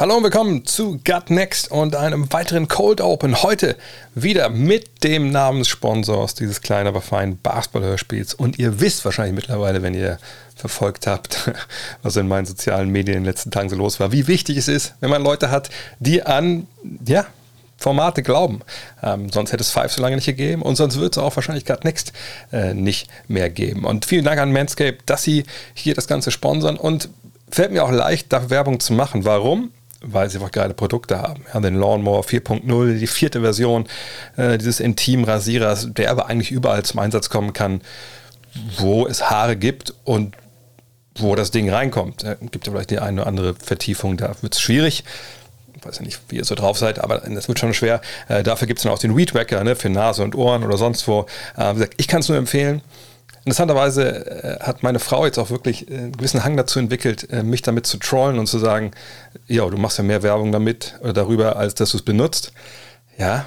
Hallo und willkommen zu Gut Next und einem weiteren Cold Open. Heute wieder mit dem Namenssponsor dieses kleinen, aber feinen Basketball-Hörspiels. Und ihr wisst wahrscheinlich mittlerweile, wenn ihr verfolgt habt, was in meinen sozialen Medien in den letzten Tagen so los war, wie wichtig es ist, wenn man Leute hat, die an, ja, Formate glauben. Ähm, sonst hätte es Five so lange nicht gegeben und sonst wird es auch wahrscheinlich Gut Next äh, nicht mehr geben. Und vielen Dank an Manscape, dass sie hier das Ganze sponsern und fällt mir auch leicht, da Werbung zu machen. Warum? Weil sie einfach geile Produkte haben. Ja, den Lawnmower 4.0, die vierte Version äh, dieses Intim-Rasierers, der aber eigentlich überall zum Einsatz kommen kann, wo es Haare gibt und wo das Ding reinkommt. Äh, gibt ja vielleicht die eine oder andere Vertiefung, da wird es schwierig. Ich weiß ja nicht, wie ihr so drauf seid, aber das wird schon schwer. Äh, dafür gibt es dann auch den Weed Wacker ne, für Nase und Ohren oder sonst wo. Äh, ich kann es nur empfehlen. Interessanterweise äh, hat meine Frau jetzt auch wirklich äh, einen gewissen Hang dazu entwickelt, äh, mich damit zu trollen und zu sagen, ja, du machst ja mehr Werbung damit oder darüber, als dass du es benutzt. Ja,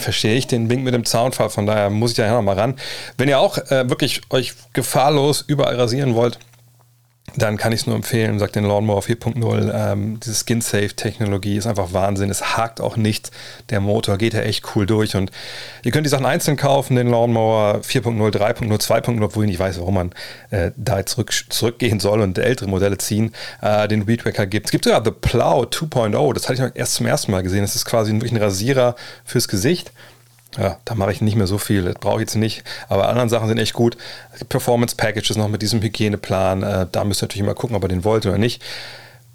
verstehe ich den Wink mit dem Zaunfall, von daher muss ich da ja nochmal ran. Wenn ihr auch äh, wirklich euch gefahrlos überall rasieren wollt, dann kann ich es nur empfehlen, sagt den Lawnmower 4.0. Ähm, diese Skin-Safe-Technologie ist einfach Wahnsinn. Es hakt auch nicht. Der Motor geht ja echt cool durch. Und ihr könnt die Sachen einzeln kaufen, den Lawnmower 4.0, 3.0, 2.0, obwohl ich nicht weiß, warum man äh, da zurück, zurückgehen soll und ältere Modelle ziehen. Äh, den Weedwacker gibt es. gibt sogar The Plow 2.0. Das hatte ich erst zum ersten Mal gesehen. Das ist quasi wirklich ein Rasierer fürs Gesicht. Ja, da mache ich nicht mehr so viel. Das brauche ich jetzt nicht. Aber andere Sachen sind echt gut. Performance Packages noch mit diesem Hygieneplan. Äh, da müsst ihr natürlich mal gucken, ob ihr den wollt oder nicht.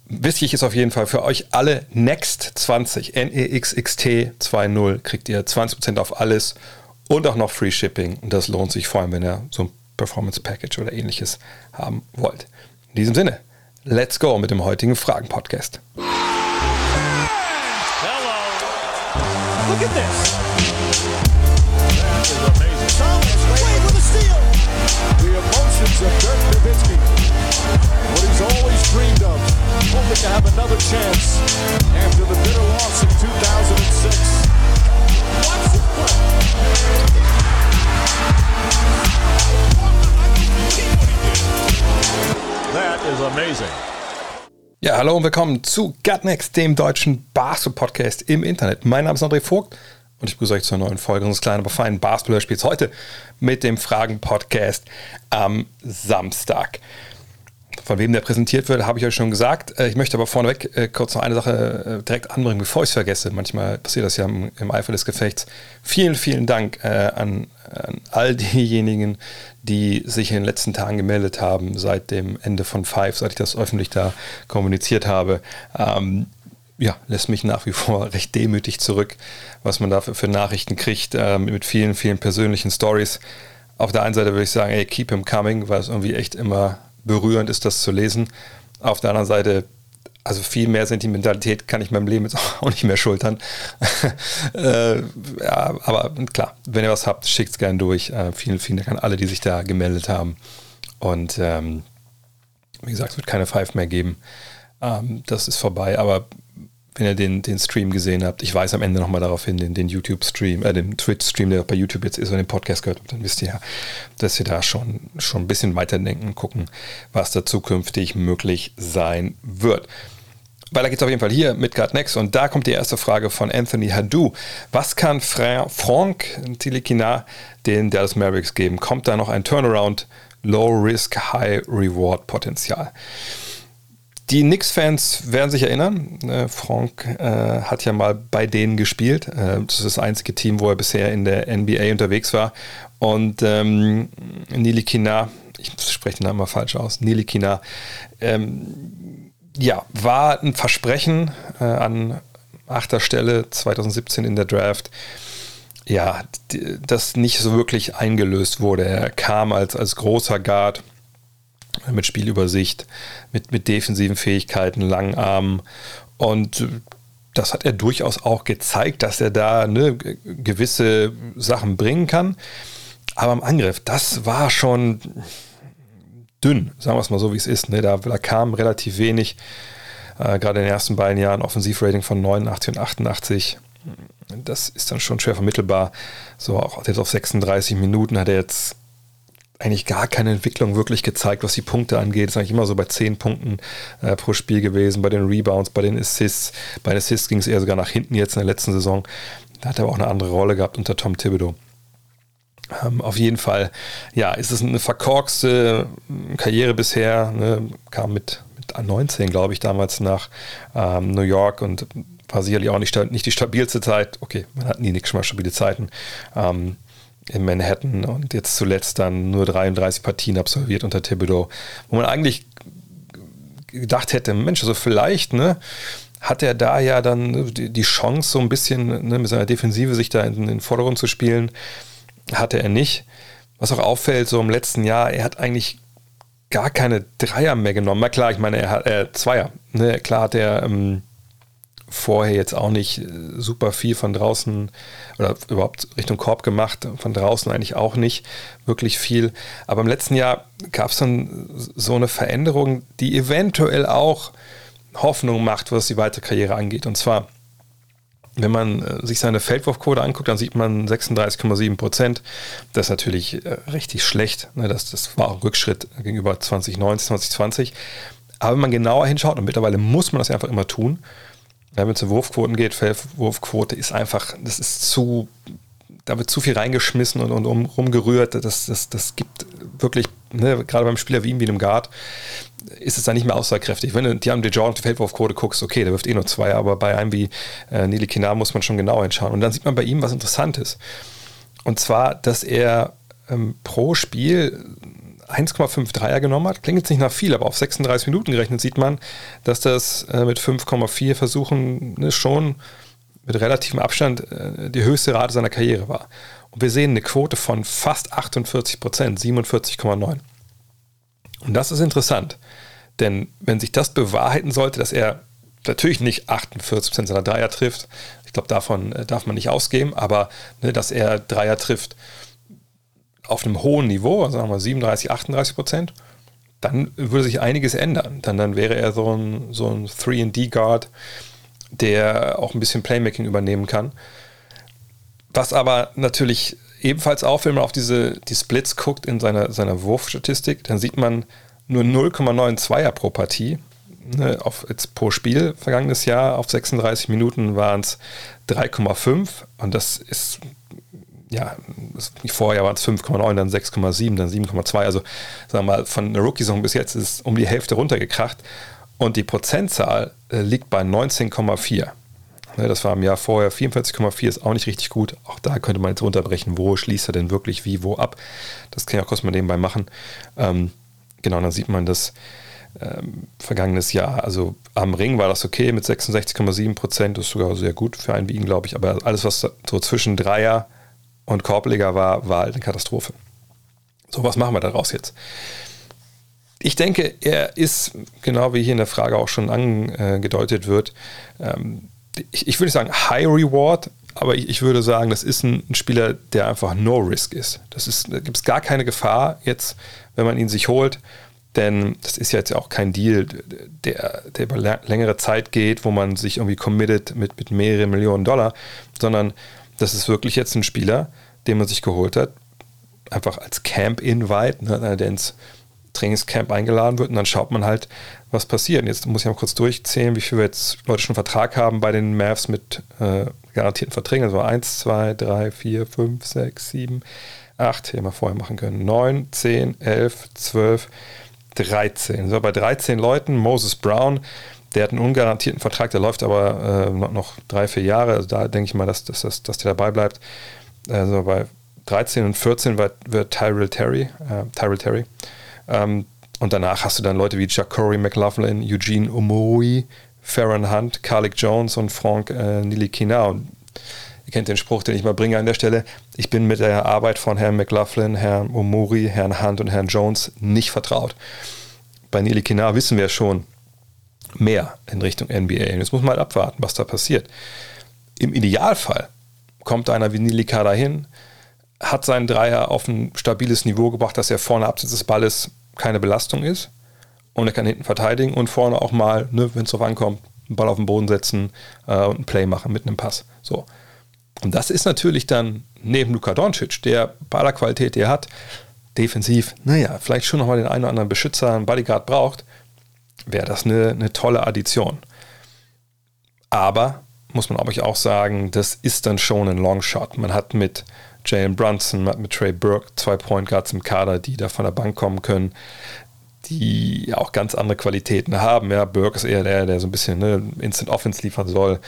Wichtig ist auf jeden Fall für euch alle Next 20, NEXXT 2.0 kriegt ihr 20% auf alles und auch noch Free Shipping. Und das lohnt sich vor allem, wenn ihr so ein Performance Package oder ähnliches haben wollt. In diesem Sinne, let's go mit dem heutigen Fragen-Podcast. Hello. Look at this. Of Dirk Nowitzki. What he's always dreamed of, hoping to have another chance after the bitter loss in 2006. That is amazing. Ja, hallo und willkommen zu Gutnext, dem deutschen Basketball-Podcast im Internet. Mein Name ist André Vogt und ich begrüße euch zur neuen Folge unseres kleinen, aber feinen Basketball-Spiels heute mit dem Fragen-Podcast am Samstag. Von wem der präsentiert wird, habe ich euch schon gesagt. Äh, ich möchte aber vorneweg äh, kurz noch eine Sache äh, direkt anbringen, bevor ich es vergesse. Manchmal passiert das ja im, im Eifer des Gefechts. Vielen, vielen Dank an, an, all diejenigen, die sich in den letzten Tagen gemeldet haben, seit dem Ende von Five, seit ich das öffentlich da kommuniziert habe. Ähm, ja, lässt mich nach wie vor recht demütig zurück, was man dafür für Nachrichten kriegt, äh, mit vielen, vielen persönlichen Stories. Auf der einen Seite würde ich sagen, ey, keep him coming, weil es irgendwie echt immer berührend ist, das zu lesen. Auf der anderen Seite, also viel mehr Sentimentalität kann ich meinem Leben jetzt auch nicht mehr schultern. äh, ja, aber klar, wenn ihr was habt, schickt es gerne durch. Äh, vielen, vielen Dank an alle, die sich da gemeldet haben. Und ähm, wie gesagt, es wird keine Five mehr geben. Ähm, das ist vorbei, aber wenn ihr den, den Stream gesehen habt, ich weise am Ende nochmal darauf hin, den, den YouTube-Stream, äh, den Twitch-Stream, der bei YouTube jetzt ist und den Podcast gehört dann wisst ihr ja, dass wir da schon, schon ein bisschen weiterdenken, gucken, was da zukünftig möglich sein wird. Weiter geht es auf jeden Fall hier mit God Next und da kommt die erste Frage von Anthony Hadou. Was kann Fra Frank Tilikina den Dallas Mavericks geben? Kommt da noch ein Turnaround, Low Risk, High Reward Potenzial? Die Knicks-Fans werden sich erinnern, äh, Frank äh, hat ja mal bei denen gespielt. Äh, das ist das einzige Team, wo er bisher in der NBA unterwegs war. Und ähm, Nili Kina, ich spreche den Namen mal falsch aus, Nili Kina, ähm, ja, war ein Versprechen äh, an achter Stelle 2017 in der Draft ja, das nicht so wirklich eingelöst wurde. Er kam als, als großer Guard, mit Spielübersicht, mit, mit defensiven Fähigkeiten, langen Armen. Und das hat er durchaus auch gezeigt, dass er da ne, gewisse Sachen bringen kann. Aber im Angriff, das war schon dünn, sagen wir es mal so, wie es ist. Ne? Da, da kam relativ wenig. Äh, gerade in den ersten beiden Jahren Offensivrating von 89 und 88. Das ist dann schon schwer vermittelbar. So, auch jetzt auf 36 Minuten hat er jetzt eigentlich gar keine Entwicklung wirklich gezeigt, was die Punkte angeht. Ist eigentlich immer so bei 10 Punkten äh, pro Spiel gewesen, bei den Rebounds, bei den Assists. Bei den Assists ging es eher sogar nach hinten jetzt in der letzten Saison. Da hat er aber auch eine andere Rolle gehabt unter Tom Thibodeau. Ähm, auf jeden Fall, ja, ist es eine verkorkste Karriere bisher. Ne? Kam mit, mit 19, glaube ich, damals nach ähm, New York und war sicherlich auch nicht, nicht die stabilste Zeit. Okay, man hat nie nicht mal stabile Zeiten. Ähm, in Manhattan und jetzt zuletzt dann nur 33 Partien absolviert unter Thibodeau, wo man eigentlich gedacht hätte, Mensch, also vielleicht, ne, hat er da ja dann die, Chance, so ein bisschen ne, mit seiner Defensive sich da in, den Vordergrund zu spielen. Hatte er nicht. Was auch auffällt, so im letzten Jahr, er hat eigentlich gar keine Dreier mehr genommen. Na klar, ich meine, er hat äh, Zweier. Ne? Klar hat er ähm, vorher jetzt auch nicht äh, super viel von draußen oder überhaupt Richtung Korb gemacht, von draußen eigentlich auch nicht wirklich viel. Aber im letzten Jahr gab es dann so eine Veränderung, die eventuell auch Hoffnung macht, was die weitere Karriere angeht. Und zwar, wenn man äh, sich seine Feldwurfquote anguckt, dann sieht man 36,7 Prozent. Das ist natürlich äh, richtig schlecht. Ne? Das, das war auch ein Rückschritt gegenüber 2019, 2020. Aber wenn man genauer hinschaut, und mittlerweile muss man das einfach immer tun, wenn es um Wurfquoten geht, Feldwurfquote ist einfach, das ist zu, da wird zu viel reingeschmissen und, und um, rumgerührt. Das, das, das gibt wirklich, ne, gerade beim Spieler wie ihm, wie einem Guard, ist es dann nicht mehr aussagekräftig. Wenn du die haben die Feldwurfquote guckst, okay, der wirft eh nur zwei, aber bei einem wie äh, Nili Kinar muss man schon genau hinschauen. Und dann sieht man bei ihm was Interessantes. Und zwar, dass er ähm, pro Spiel 1,5 Dreier genommen hat. Klingt jetzt nicht nach viel, aber auf 36 Minuten gerechnet sieht man, dass das äh, mit 5,4 Versuchen ne, schon mit relativem Abstand äh, die höchste Rate seiner Karriere war. Und wir sehen eine Quote von fast 48 Prozent, 47,9. Und das ist interessant, denn wenn sich das bewahrheiten sollte, dass er natürlich nicht 48 Prozent seiner Dreier trifft, ich glaube, davon äh, darf man nicht ausgehen, aber ne, dass er Dreier trifft, auf einem hohen Niveau, also sagen wir 37, 38 Prozent, dann würde sich einiges ändern. Dann, dann wäre er so ein, so ein 3D-Guard, der auch ein bisschen Playmaking übernehmen kann. Was aber natürlich ebenfalls auffällt, wenn man auf diese, die Splits guckt in seiner, seiner Wurfstatistik, dann sieht man nur 0,92er pro Partie. Ne, auf, jetzt pro Spiel vergangenes Jahr auf 36 Minuten waren es 3,5 und das ist ja, vorher waren es 5,9, dann 6,7, dann 7,2. Also sagen wir mal, von der Rookie-Saison bis jetzt ist es um die Hälfte runtergekracht. Und die Prozentzahl äh, liegt bei 19,4. Ne, das war im Jahr vorher 44,4, ist auch nicht richtig gut. Auch da könnte man jetzt runterbrechen, wo schließt er denn wirklich wie, wo ab. Das kann ja auch kurz mal nebenbei machen. Ähm, genau, dann sieht man das ähm, vergangenes Jahr. Also am Ring war das okay mit 66,7 Prozent, das ist sogar sehr gut für einen wie ihn, glaube ich. Aber alles, was so zwischen Dreier und Korbleger war, war halt eine Katastrophe. So, was machen wir daraus jetzt? Ich denke, er ist, genau wie hier in der Frage auch schon angedeutet wird, ähm, ich, würde sagen High Reward, aber ich, würde sagen, das ist ein, ein, Spieler, der einfach No Risk ist. Das ist, da gibt es gar keine Gefahr jetzt, wenn man ihn sich holt, denn das ist ja jetzt auch kein Deal, der, der über längere Zeit geht, wo man sich irgendwie committet mit, mit mehreren Millionen Dollar, sondern das ist wirklich jetzt ein Spieler, den man sich geholt hat, einfach als Camp-Invite, ne, der ins Trainingscamp eingeladen wird und dann schaut man halt, was passiert. Jetzt muss ich mal kurz durchzählen, wie viele jetzt Leute schon Vertrag haben bei den Mavs mit äh, garantierten Verträgen. Also 1, 2, 3, 4, 5, 6, 7, 8, hier mal vorher machen können. 9, 10, 11, 12, 13. So, bei 13 Leuten, Moses Brown, der hat einen ungarantierten Vertrag, der läuft aber äh, noch, drei, vier Jahre. Also da denke ich mal, dass, dass, dass, dass der dabei bleibt. Also bei 13 und 14 wird, wird Tyrell Terry, äh, Tyrell Terry. Ähm, und danach hast du dann Leute wie Chuck Corey McLaughlin, Eugene Omoi, Farron Hunt, Carlick Jones und Frank äh, Nilikina. Und ihr kennt den Spruch, den ich mal bringe an der Stelle. Ich bin mit der Arbeit von Herrn McLaughlin, Herrn Omori, Herrn Hunt und Herrn Jones nicht vertraut. Bei Nilikina wissen wir schon, mehr in Richtung NBA. Jetzt muss man halt abwarten, was da passiert. Im Idealfall kommt einer wie Nilika dahin, hat seinen Dreier auf ein stabiles Niveau gebracht, dass er vorne abseits des Balles keine Belastung ist und er kann hinten verteidigen und vorne auch mal, ne, wenn es drauf ankommt, einen Ball auf den Boden setzen äh, und einen Play machen mit einem Pass. So. Und das ist natürlich dann neben Luka Doncic, der bei aller Qualität, die er hat, defensiv, naja, vielleicht schon nochmal den einen oder anderen Beschützer, einen Bodyguard braucht, wäre das eine, eine tolle Addition. Aber, muss man aber auch sagen, das ist dann schon ein Longshot. Man hat mit Jalen Brunson, man hat mit Trey Burke zwei Point Guards im Kader, die da von der Bank kommen können, die auch ganz andere Qualitäten haben. Ja, Burke ist eher der, der so ein bisschen ne, Instant Offense liefern soll.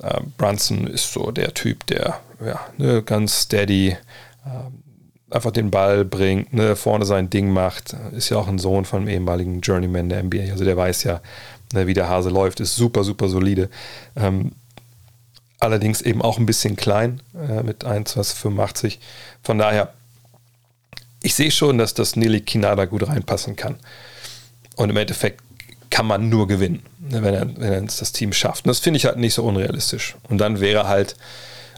Uh, Brunson ist so der Typ, der ja, ne, ganz steady äh, einfach den Ball bringt, ne, vorne sein Ding macht. Ist ja auch ein Sohn von einem ehemaligen Journeyman der NBA. Also der weiß ja, ne, wie der Hase läuft, ist super, super solide. Ähm, allerdings eben auch ein bisschen klein äh, mit 1,85. Von daher, ich sehe schon, dass das Nili Kinada gut reinpassen kann. Und im Endeffekt kann man nur gewinnen, ne, wenn er, wenn er das Team schafft. Und das finde ich halt nicht so unrealistisch. Und dann wäre halt,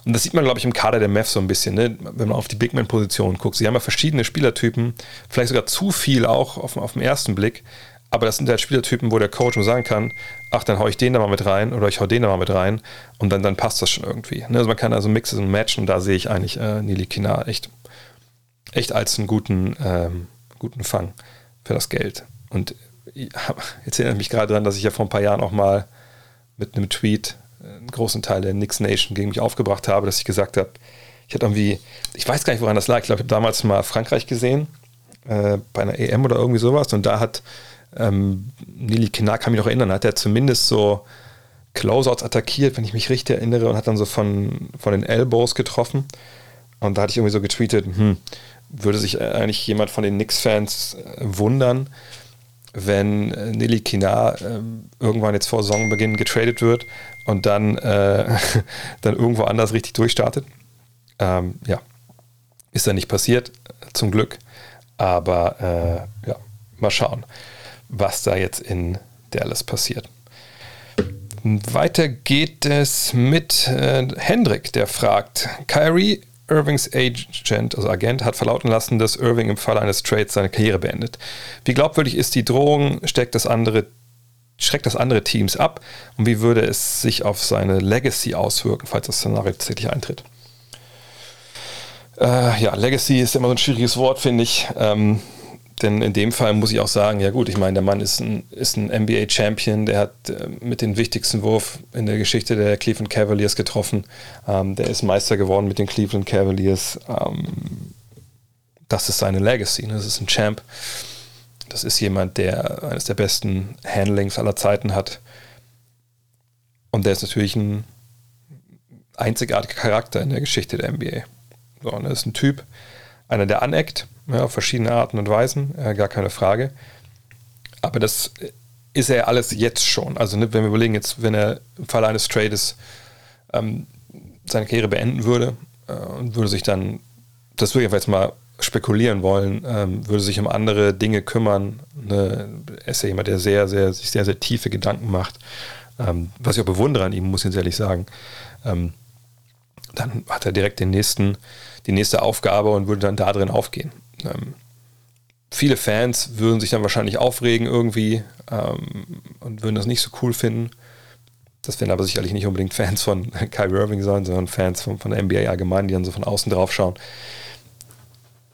und das sieht man, glaube ich, im Kader der Mavs so ein bisschen, ne? wenn man auf die Big Man-Position guckt. Sie haben ja verschiedene Spielertypen, vielleicht sogar zu viel auch auf, auf den ersten Blick. Aber das sind halt Spielertypen, wo der Coach nur sagen kann, ach, dann hau ich den da mal mit rein oder ich hau den da mal mit rein und dann, dann passt das schon irgendwie. Ne? Also man kann also Mixes und Matchen da sehe ich eigentlich äh, Nili Kina echt, echt als einen guten, ähm, guten Fang für das Geld. Und jetzt erinnere ich mich gerade daran, dass ich ja vor ein paar Jahren auch mal mit einem Tweet einen großen Teil der Knicks Nation gegen mich aufgebracht habe, dass ich gesagt habe, ich hatte irgendwie, ich weiß gar nicht, woran das lag. Ich glaube, ich habe damals mal Frankreich gesehen, äh, bei einer EM oder irgendwie sowas. Und da hat ähm, Nili Kinar, kann mich noch erinnern, hat er zumindest so Closeouts attackiert, wenn ich mich richtig erinnere, und hat dann so von, von den Elbows getroffen. Und da hatte ich irgendwie so getweetet, hm, würde sich eigentlich jemand von den Knicks-Fans äh, wundern, wenn Nili Kinar äh, irgendwann jetzt vor Saisonbeginn getradet wird und dann, äh, dann irgendwo anders richtig durchstartet. Ähm, ja, ist dann nicht passiert, zum Glück. Aber äh, ja, mal schauen, was da jetzt in Dallas passiert. Weiter geht es mit äh, Hendrik, der fragt: Kyrie Irvings Agent, also Agent, hat verlauten lassen, dass Irving im Fall eines Trades seine Karriere beendet. Wie glaubwürdig ist die Drohung? Steckt das andere, schreckt das andere Teams ab? Und wie würde es sich auf seine Legacy auswirken, falls das Szenario tatsächlich eintritt? Äh, ja, Legacy ist immer so ein schwieriges Wort, finde ich. Ähm, denn in dem Fall muss ich auch sagen, ja gut, ich meine, der Mann ist ein, ist ein NBA-Champion, der hat äh, mit den wichtigsten Wurf in der Geschichte der Cleveland Cavaliers getroffen. Ähm, der ist Meister geworden mit den Cleveland Cavaliers. Ähm, das ist seine Legacy. Ne? Das ist ein Champ. Das ist jemand, der eines der besten Handlings aller Zeiten hat. Und der ist natürlich ein einzigartiger Charakter in der Geschichte der NBA. So, und er ist ein Typ, einer, der aneckt, ja, auf verschiedene Arten und Weisen, äh, gar keine Frage. Aber das ist er alles jetzt schon. Also ne, wenn wir überlegen, jetzt, wenn er im Falle eines Trades ähm, seine Karriere beenden würde äh, und würde sich dann, das würde ich jetzt mal spekulieren wollen, ähm, würde sich um andere Dinge kümmern. Ne? Er ist ja jemand, der sehr, sehr, sich sehr, sehr tiefe Gedanken macht. Ähm, was ich auch bewundere an ihm, muss ich ehrlich sagen. Ähm, dann hat er direkt den nächsten die nächste Aufgabe und würde dann da drin aufgehen. Ähm, viele Fans würden sich dann wahrscheinlich aufregen irgendwie ähm, und würden das nicht so cool finden. Das werden aber sicherlich nicht unbedingt Fans von Kyrie Irving sein, sondern Fans von, von der NBA allgemein, die dann so von außen drauf schauen.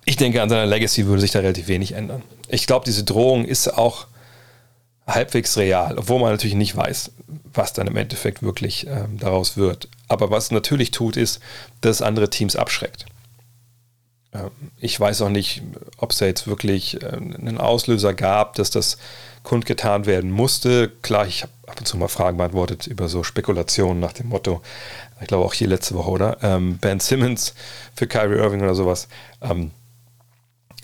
Ich denke, an seiner Legacy würde sich da relativ wenig ändern. Ich glaube, diese Drohung ist auch halbwegs real, obwohl man natürlich nicht weiß, was dann im Endeffekt wirklich ähm, daraus wird. Aber was natürlich tut, ist, dass andere Teams abschreckt. Ich weiß auch nicht, ob es da jetzt wirklich äh, einen Auslöser gab, dass das kundgetan werden musste. Klar, ich habe ab und zu mal Fragen beantwortet über so Spekulationen nach dem Motto, ich glaube auch hier letzte Woche, oder? Ähm, ben Simmons für Kyrie Irving oder sowas. Ähm,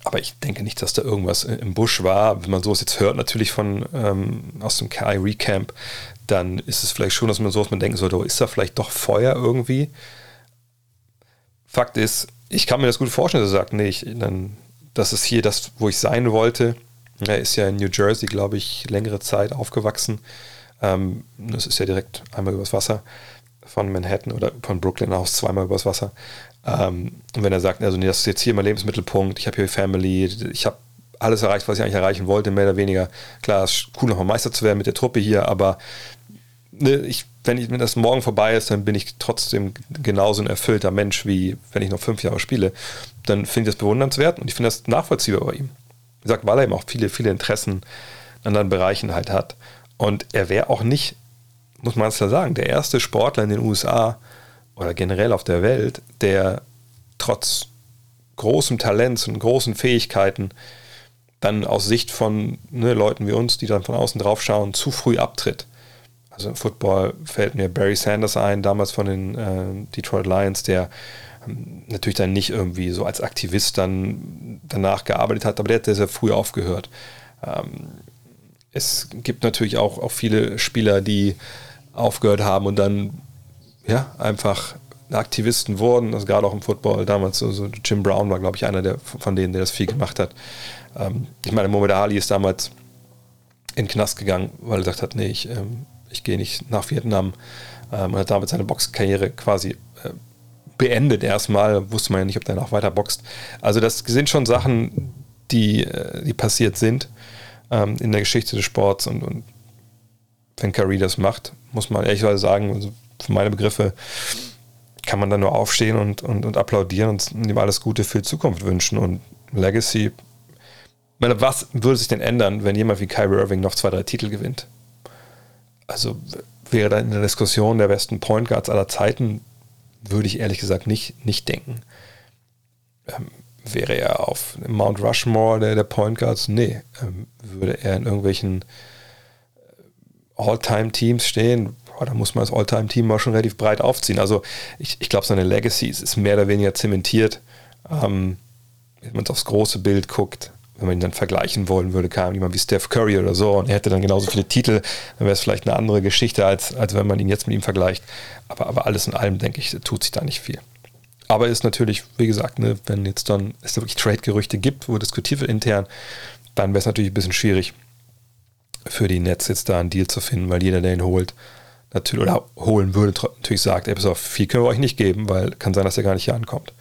aber ich denke nicht, dass da irgendwas im Busch war. Wenn man sowas jetzt hört, natürlich von ähm, aus dem Kyrie Camp, dann ist es vielleicht schon, dass man sowas man denken sollte, oh, ist da vielleicht doch Feuer irgendwie? Fakt ist, ich kann mir das gut vorstellen, dass er sagt, nee, ich, dann, das ist hier das, wo ich sein wollte. Er ist ja in New Jersey, glaube ich, längere Zeit aufgewachsen. Ähm, das ist ja direkt einmal übers Wasser von Manhattan oder von Brooklyn aus zweimal übers Wasser. Ähm, und wenn er sagt, also nee, das ist jetzt hier mein Lebensmittelpunkt, ich habe hier Family, ich habe alles erreicht, was ich eigentlich erreichen wollte, mehr oder weniger. Klar, es ist cool, nochmal Meister zu werden mit der Truppe hier, aber ne, ich wenn, ich, wenn das morgen vorbei ist, dann bin ich trotzdem genauso ein erfüllter Mensch, wie wenn ich noch fünf Jahre spiele. Dann finde ich das bewundernswert und ich finde das nachvollziehbar bei ihm. Wie gesagt, weil er eben auch viele, viele Interessen in anderen Bereichen halt hat. Und er wäre auch nicht, muss man es ja sagen, der erste Sportler in den USA oder generell auf der Welt, der trotz großem Talents und großen Fähigkeiten dann aus Sicht von ne, Leuten wie uns, die dann von außen drauf schauen, zu früh abtritt. Also im Football fällt mir Barry Sanders ein, damals von den äh, Detroit Lions, der ähm, natürlich dann nicht irgendwie so als Aktivist dann danach gearbeitet hat, aber der hat sehr, sehr früh aufgehört. Ähm, es gibt natürlich auch, auch viele Spieler, die aufgehört haben und dann ja, einfach Aktivisten wurden, also gerade auch im Football damals, so, so Jim Brown war, glaube ich, einer der, von denen, der das viel gemacht hat. Ähm, ich meine, Mohamed Ali ist damals in den Knast gegangen, weil er gesagt hat, nee, ich, ähm, ich gehe nicht nach Vietnam ähm, und hat damit seine Boxkarriere quasi äh, beendet erstmal, wusste man ja nicht, ob der noch weiter boxt. Also das sind schon Sachen, die, äh, die passiert sind ähm, in der Geschichte des Sports und, und wenn Curry das macht, muss man ehrlicherweise sagen, also für meine Begriffe kann man da nur aufstehen und, und, und applaudieren und ihm alles Gute für die Zukunft wünschen und Legacy. Meine, was würde sich denn ändern, wenn jemand wie Kyrie Irving noch zwei, drei Titel gewinnt? Also wäre da in der Diskussion der besten Point Guards aller Zeiten, würde ich ehrlich gesagt nicht, nicht denken. Ähm, wäre er auf Mount Rushmore der, der Point Guards? Nee. Ähm, würde er in irgendwelchen äh, All-Time-Teams stehen? Boah, da muss man das All-Time-Team mal schon relativ breit aufziehen. Also ich, ich glaube, seine Legacy ist, ist, mehr oder weniger zementiert. Ähm, wenn man aufs große Bild guckt, wenn man ihn dann vergleichen wollen würde, kam jemand wie Steph Curry oder so und er hätte dann genauso viele Titel, dann wäre es vielleicht eine andere Geschichte, als, als wenn man ihn jetzt mit ihm vergleicht. Aber, aber alles in allem, denke ich, tut sich da nicht viel. Aber ist natürlich, wie gesagt, ne, wenn jetzt dann es da wirklich Trade-Gerüchte gibt, wo diskutiert wird intern, dann wäre es natürlich ein bisschen schwierig für die Nets jetzt da einen Deal zu finden, weil jeder, der ihn holt, natürlich oder holen würde, natürlich sagt, ey, pass auf, viel können wir euch nicht geben, weil kann sein, dass er gar nicht hier ankommt.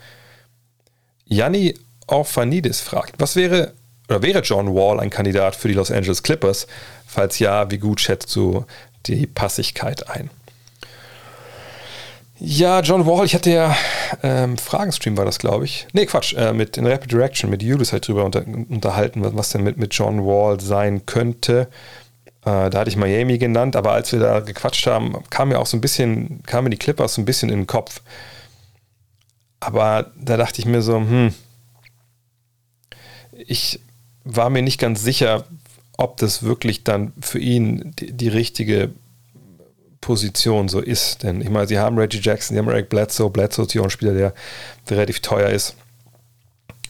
Janni Orphanidis fragt, was wäre oder wäre John Wall ein Kandidat für die Los Angeles Clippers? Falls ja, wie gut schätzt du die Passigkeit ein? Ja, John Wall, ich hatte ja ähm, Fragenstream war das, glaube ich. Nee, Quatsch, äh, mit in Rapid Direction, mit Julius halt drüber unter, unterhalten, was, was denn mit, mit John Wall sein könnte. Äh, da hatte ich Miami genannt, aber als wir da gequatscht haben, kam mir auch so ein bisschen, kamen die Clippers so ein bisschen in den Kopf. Aber da dachte ich mir so, hm, ich war mir nicht ganz sicher, ob das wirklich dann für ihn die, die richtige Position so ist. Denn ich meine, sie haben Reggie Jackson, sie haben Eric Bledsoe. Bledsoe ist hier auch ein Spieler, der, der relativ teuer ist.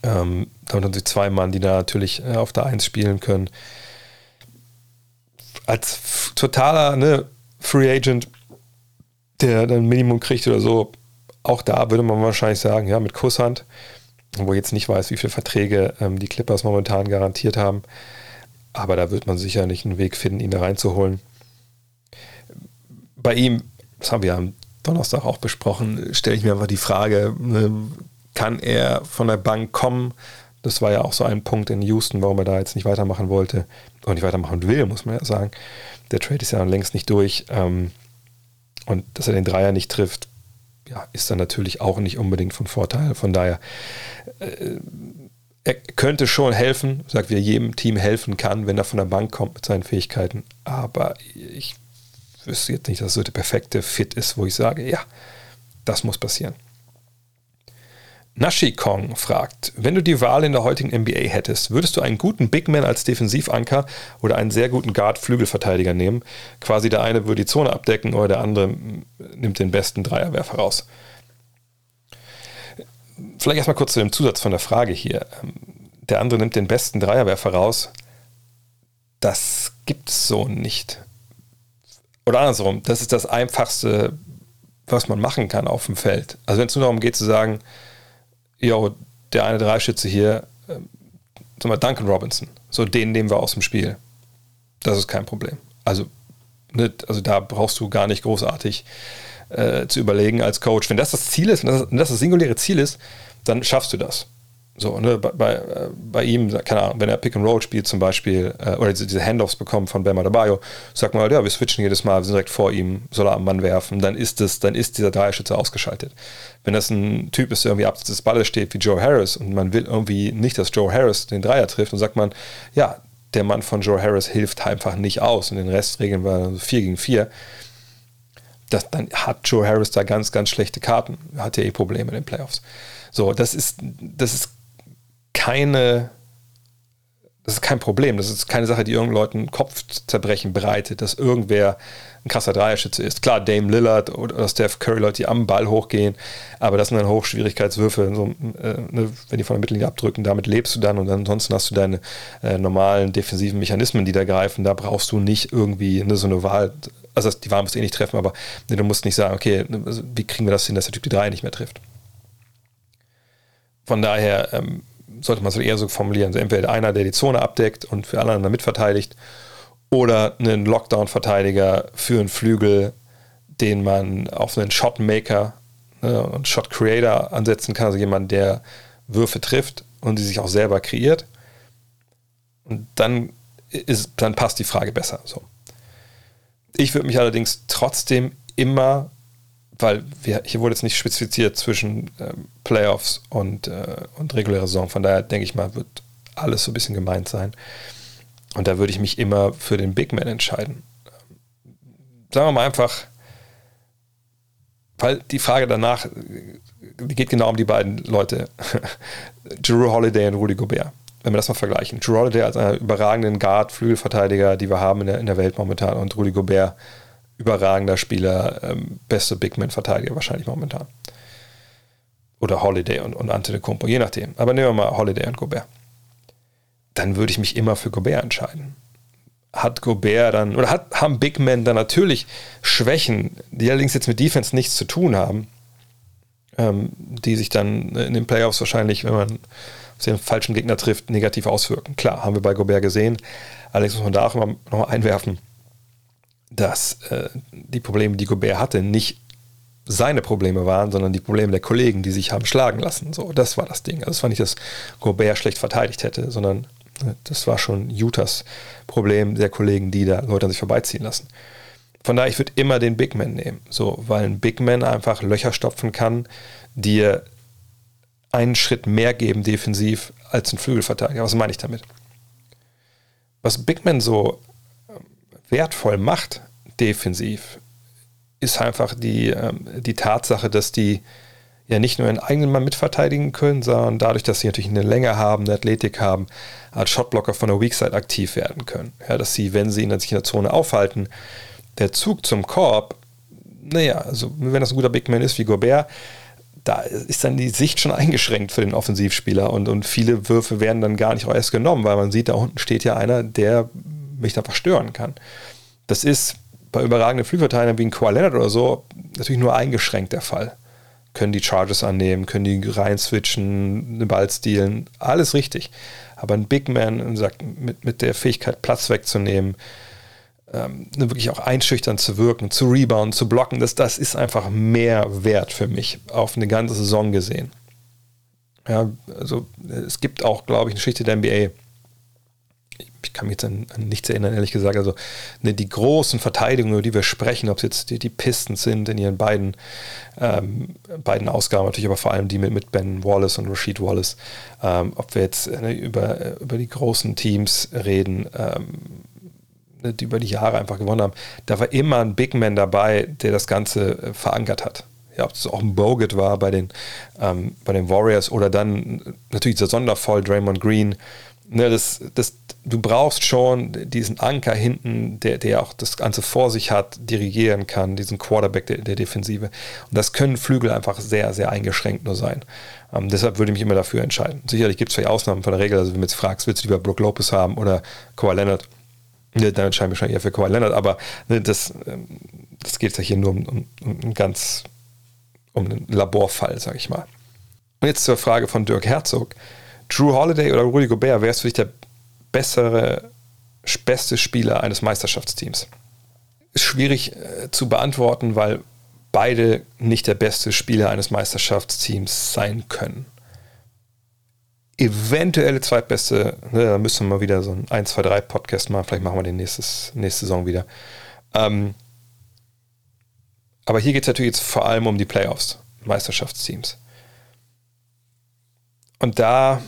Ähm, damit haben sie zwei Mann, die da natürlich äh, auf der Eins spielen können. Als totaler ne, Free Agent, der dann ein Minimum kriegt oder so, auch da würde man wahrscheinlich sagen, ja, mit Kusshand, wo ich jetzt nicht weiß, wie viele Verträge ähm, die Clippers momentan garantiert haben. Aber da wird man sicher nicht einen Weg finden, ihn da reinzuholen bei ihm, das haben wir am Donnerstag auch besprochen, stelle ich mir einfach die Frage, ne, kann er von der Bank kommen? Das war ja auch so ein Punkt in Houston, warum er da jetzt nicht weitermachen wollte und nicht weitermachen will, muss man ja sagen. Der Trade ist ja längst nicht durch. Ähm, und dass er den Dreier nicht trifft, ja, ist dann natürlich auch nicht unbedingt von Vorteil. Von daher, äh, er könnte schon helfen, sagt wie er jedem Team helfen kann, wenn er von der Bank kommt mit seinen Fähigkeiten. Aber ich wüsste jetzt nicht, dass so der perfekte Fit ist, wo ich sage, ja, das muss passieren. Nashi Kong fragt, wenn du die Wahl in der heutigen NBA hättest, würdest du einen guten Big Man als Defensivanker oder einen sehr guten Guard-Flügelverteidiger nehmen? Quasi der eine würde die Zone abdecken oder der andere nimmt den besten Dreierwerfer raus. Vielleicht erstmal kurz zu dem Zusatz von der Frage hier. Der andere nimmt den besten Dreierwerfer raus. Das gibt es so nicht oder andersrum, das ist das Einfachste, was man machen kann auf dem Feld. Also wenn es nur darum geht zu sagen, yo, der eine Dreischütze hier, äh, sag mal Duncan Robinson, so den nehmen wir aus dem Spiel. Das ist kein Problem. Also, ne, also da brauchst du gar nicht großartig äh, zu überlegen als Coach. Wenn das das Ziel ist, wenn das, wenn das das singuläre Ziel ist, dann schaffst du das. So, ne, bei, bei, bei, ihm, keine Ahnung, wenn er Pick and Roll spielt zum Beispiel, äh, oder diese, diese Handoffs bekommt von Bama Bayo, sagt man halt, ja, wir switchen jedes Mal, wir sind direkt vor ihm, soll er am Mann werfen, dann ist es, dann ist dieser Dreierschütze ausgeschaltet. Wenn das ein Typ ist, der irgendwie abseits des Balles steht, wie Joe Harris, und man will irgendwie nicht, dass Joe Harris den Dreier trifft, dann sagt man, ja, der Mann von Joe Harris hilft einfach nicht aus und den Rest regeln wir 4 gegen 4. Das, dann hat Joe Harris da ganz, ganz schlechte Karten. Hat ja eh Probleme in den Playoffs. So, das ist, das ist keine, das ist kein Problem. Das ist keine Sache, die irgendeinen Leuten Kopfzerbrechen bereitet, dass irgendwer ein krasser Dreierschütze ist. Klar, Dame Lillard oder Steph Curry, Leute, die am Ball hochgehen, aber das sind dann Hochschwierigkeitswürfe. So, äh, ne, wenn die von der Mittellinie abdrücken, damit lebst du dann und ansonsten hast du deine äh, normalen defensiven Mechanismen, die da greifen. Da brauchst du nicht irgendwie ne, so eine Wahl. Also die Wahl musst du eh nicht treffen, aber ne, du musst nicht sagen, okay, ne, also wie kriegen wir das hin, dass der Typ die drei nicht mehr trifft. Von daher ähm, sollte man es eher so formulieren. Also entweder einer, der die Zone abdeckt und für alle anderen mitverteidigt, oder einen Lockdown-Verteidiger für einen Flügel, den man auf einen Shotmaker ne, und Shot Creator ansetzen kann, also jemand, der Würfe trifft und die sich auch selber kreiert. Und dann, ist, dann passt die Frage besser. So. Ich würde mich allerdings trotzdem immer, weil wir, hier wurde jetzt nicht spezifiziert zwischen ähm, Playoffs und, äh, und reguläre Saison, von daher denke ich mal, wird alles so ein bisschen gemeint sein. Und da würde ich mich immer für den Big Man entscheiden. Sagen wir mal einfach, weil die Frage danach die geht genau um die beiden Leute. Drew Holiday und Rudy Gobert. Wenn wir das mal vergleichen. Drew Holiday als einer überragenden Guard, Flügelverteidiger, die wir haben in der, in der Welt momentan, und Rudy Gobert, überragender Spieler, ähm, beste Big Man-Verteidiger wahrscheinlich momentan. Oder Holiday und, und Antetokounmpo, je nachdem. Aber nehmen wir mal Holiday und Gobert dann würde ich mich immer für Gobert entscheiden. Hat Gobert dann, oder hat, haben Big Men dann natürlich Schwächen, die allerdings jetzt mit Defense nichts zu tun haben, ähm, die sich dann in den Playoffs wahrscheinlich, wenn man den falschen Gegner trifft, negativ auswirken. Klar, haben wir bei Gobert gesehen. Allerdings muss man da auch noch mal einwerfen, dass äh, die Probleme, die Gobert hatte, nicht seine Probleme waren, sondern die Probleme der Kollegen, die sich haben schlagen lassen. So, das war das Ding. Also es war nicht, dass Gobert schlecht verteidigt hätte, sondern das war schon Utahs Problem der Kollegen, die da Leute an sich vorbeiziehen lassen. Von daher, ich würde immer den Big Man nehmen, so, weil ein Big Man einfach Löcher stopfen kann, dir einen Schritt mehr geben defensiv als ein Flügelverteidiger. Was meine ich damit? Was Big Man so wertvoll macht defensiv, ist einfach die, ähm, die Tatsache, dass die ja nicht nur ihren eigenen Mann mitverteidigen können, sondern dadurch, dass sie natürlich eine Länge haben, eine Athletik haben, als Shotblocker von der Weakside aktiv werden können. Ja, dass sie, wenn sie sich in der Zone aufhalten, der Zug zum Korb, naja, also wenn das ein guter Big Man ist wie Gobert, da ist dann die Sicht schon eingeschränkt für den Offensivspieler und, und viele Würfe werden dann gar nicht erst genommen, weil man sieht, da unten steht ja einer, der mich da verstören kann. Das ist bei überragenden Flügelverteidigern wie ein Kawhi Leonard oder so natürlich nur eingeschränkt der Fall können die Charges annehmen, können die rein switchen, den Ball stehlen, alles richtig. Aber ein Big Man mit, mit der Fähigkeit, Platz wegzunehmen, ähm, wirklich auch einschüchtern zu wirken, zu rebounden, zu blocken, das, das ist einfach mehr wert für mich, auf eine ganze Saison gesehen. Ja, also es gibt auch, glaube ich, eine Geschichte der NBA, ich kann mich jetzt an, an, nichts erinnern, ehrlich gesagt. Also ne, die großen Verteidigungen, über die wir sprechen, ob es jetzt die, die Pistons sind in ihren beiden, ähm, beiden Ausgaben, natürlich aber vor allem die mit, mit Ben Wallace und Rashid Wallace, ähm, ob wir jetzt ne, über, über die großen Teams reden, ähm, ne, die über die Jahre einfach gewonnen haben, da war immer ein Big Man dabei, der das Ganze äh, verankert hat ja, ob es auch ein Bogut war bei den, ähm, bei den Warriors oder dann natürlich dieser Sonderfall Draymond Green, ne, das, das, du brauchst schon diesen Anker hinten, der, der auch das Ganze vor sich hat, dirigieren kann, diesen Quarterback der, der Defensive. Und das können Flügel einfach sehr, sehr eingeschränkt nur sein. Ähm, deshalb würde ich mich immer dafür entscheiden. Sicherlich gibt es vielleicht Ausnahmen von der Regel. Also wenn du jetzt fragst, willst du lieber Brook Lopez haben oder Kawhi Leonard? Ne, dann entscheide ich mich schon eher für Kawhi Leonard. Aber ne, das, ähm, das geht ja hier nur um, um, um einen ganz um einen Laborfall, sage ich mal. Und jetzt zur Frage von Dirk Herzog. Drew Holiday oder Rudy Gobert, wer ist für dich der bessere, beste Spieler eines Meisterschaftsteams? Ist schwierig äh, zu beantworten, weil beide nicht der beste Spieler eines Meisterschaftsteams sein können. eventuelle zweitbeste, ne, da müssen wir mal wieder so ein 1, 2, 3 Podcast machen, vielleicht machen wir den nächstes, nächste Saison wieder. Ähm, aber hier geht es natürlich jetzt vor allem um die Playoffs, Meisterschaftsteams. Und da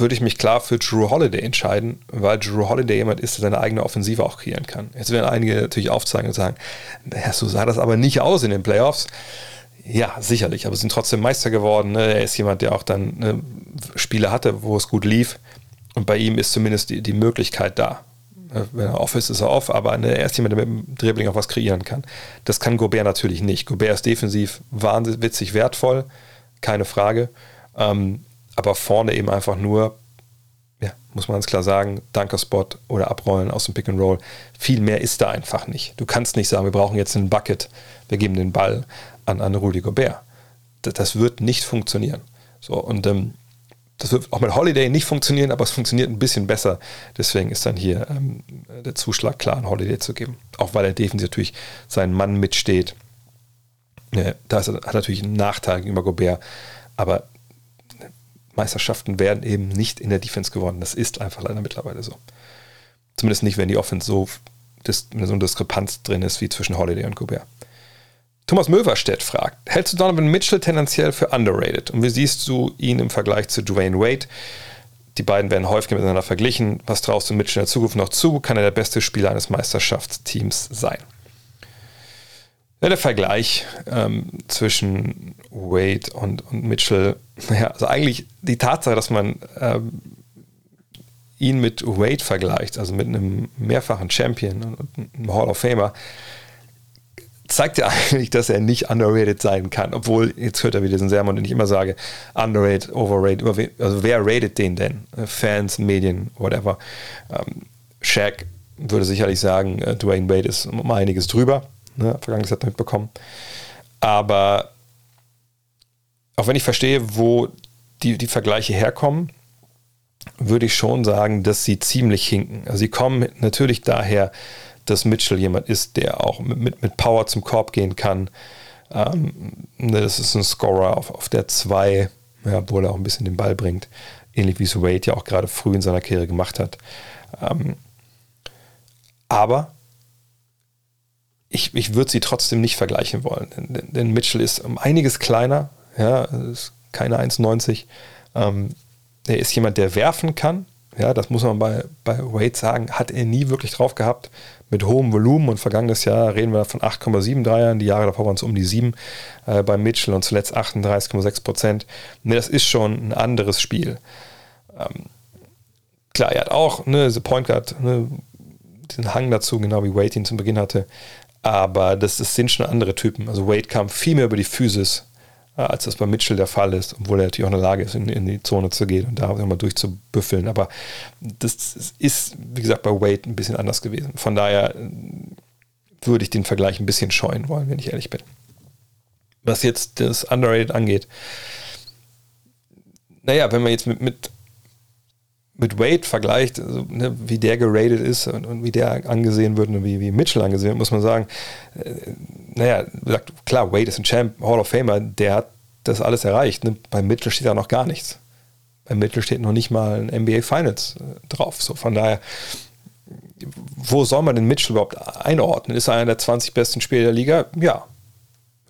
würde ich mich klar für Drew Holiday entscheiden, weil Drew Holiday jemand ist, der seine eigene Offensive auch kreieren kann. Jetzt werden einige natürlich aufzeigen und sagen, naja, so sah das aber nicht aus in den Playoffs. Ja, sicherlich, aber sind trotzdem Meister geworden. Ne? Er ist jemand, der auch dann ne, Spiele hatte, wo es gut lief. Und bei ihm ist zumindest die, die Möglichkeit da. Ne, wenn er off ist, ist er off, aber ne, er ist jemand, der mit dem Dribbling auch was kreieren kann. Das kann Gobert natürlich nicht. Gobert ist defensiv wahnsinnig wertvoll, keine Frage. Ähm, aber vorne eben einfach nur, ja, muss man ganz klar sagen, Dunkerspot oder Abrollen aus dem Pick and Roll. Viel mehr ist da einfach nicht. Du kannst nicht sagen, wir brauchen jetzt einen Bucket, wir geben den Ball an, an Rudy Gobert. Das, das wird nicht funktionieren. So, und ähm, das wird auch mit Holiday nicht funktionieren, aber es funktioniert ein bisschen besser. Deswegen ist dann hier ähm, der Zuschlag klar, an Holiday zu geben. Auch weil er defensiv natürlich seinen Mann mitsteht. Ja, da ist, hat natürlich einen Nachteil gegenüber Gobert, aber Meisterschaften werden eben nicht in der Defense gewonnen. Das ist einfach leider mittlerweile so. Zumindest nicht, wenn die Offense so, dis, so eine Diskrepanz drin ist wie zwischen Holiday und Gobert. Thomas Möverstedt fragt, hältst du Donovan Mitchell tendenziell für underrated? Und wie siehst du ihn im Vergleich zu Dwayne Wade? Die beiden werden häufig miteinander verglichen. Was traust du Mitchell in der Zukunft noch zu? Kann er der beste Spieler eines Meisterschaftsteams sein? Ja, der Vergleich ähm, zwischen Wade und, und Mitchell, naja, also eigentlich die Tatsache, dass man ähm, ihn mit Wade vergleicht, also mit einem mehrfachen Champion und einem Hall of Famer, zeigt ja eigentlich, dass er nicht underrated sein kann. Obwohl, jetzt hört er wieder diesen Sermon, den ich immer sage, underrated, overrated, also wer rated den denn? Fans, Medien, whatever. Ähm, Shaq würde sicherlich sagen, äh, Dwayne Wade ist um einiges drüber ne, vergangenes Jahr mitbekommen. Aber auch wenn ich verstehe, wo die, die Vergleiche herkommen, würde ich schon sagen, dass sie ziemlich hinken. Also sie kommen natürlich daher, dass Mitchell jemand ist, der auch mit, mit Power zum Korb gehen kann. Ähm, ne, das ist ein Scorer auf, auf der 2, ja, obwohl er auch ein bisschen den Ball bringt. Ähnlich wie es Wade ja auch gerade früh in seiner Karriere gemacht hat. Ähm, aber ich, ich würde sie trotzdem nicht vergleichen wollen. Denn, denn, Mitchell ist um einiges kleiner, ja, ist keine 1,90. Ähm, er ist jemand, der werfen kann. Ja, das muss man bei, bei Wade sagen, hat er nie wirklich drauf gehabt. Mit hohem Volumen und vergangenes Jahr reden wir von 8,7 Dreiern. Die Jahre davor waren es um die 7 äh, bei Mitchell und zuletzt 38,6 Prozent. Ne, das ist schon ein anderes Spiel. Ähm, klar, er hat auch ne, diese Point Guard, ne, diesen Hang dazu, genau wie Wade ihn zum Beginn hatte. Aber das, das sind schon andere Typen. Also Wade kam viel mehr über die Physis, äh, als das bei Mitchell der Fall ist, obwohl er natürlich auch in der Lage ist, in, in die Zone zu gehen und da mal durchzubüffeln. Aber das ist, wie gesagt, bei Wade ein bisschen anders gewesen. Von daher äh, würde ich den Vergleich ein bisschen scheuen wollen, wenn ich ehrlich bin. Was jetzt das Underrated angeht, naja, wenn man jetzt mit, mit mit Wade vergleicht, also, ne, wie der geradet ist und, und, wie der angesehen wird und wie, wie Mitchell angesehen wird, muss man sagen, äh, naja, klar, Wade ist ein Champ, Hall of Famer, der hat das alles erreicht. Ne? Bei Mitchell steht da noch gar nichts. Bei Mitchell steht noch nicht mal ein NBA Finals äh, drauf. So, von daher, wo soll man den Mitchell überhaupt einordnen? Ist er einer der 20 besten Spieler der Liga? Ja.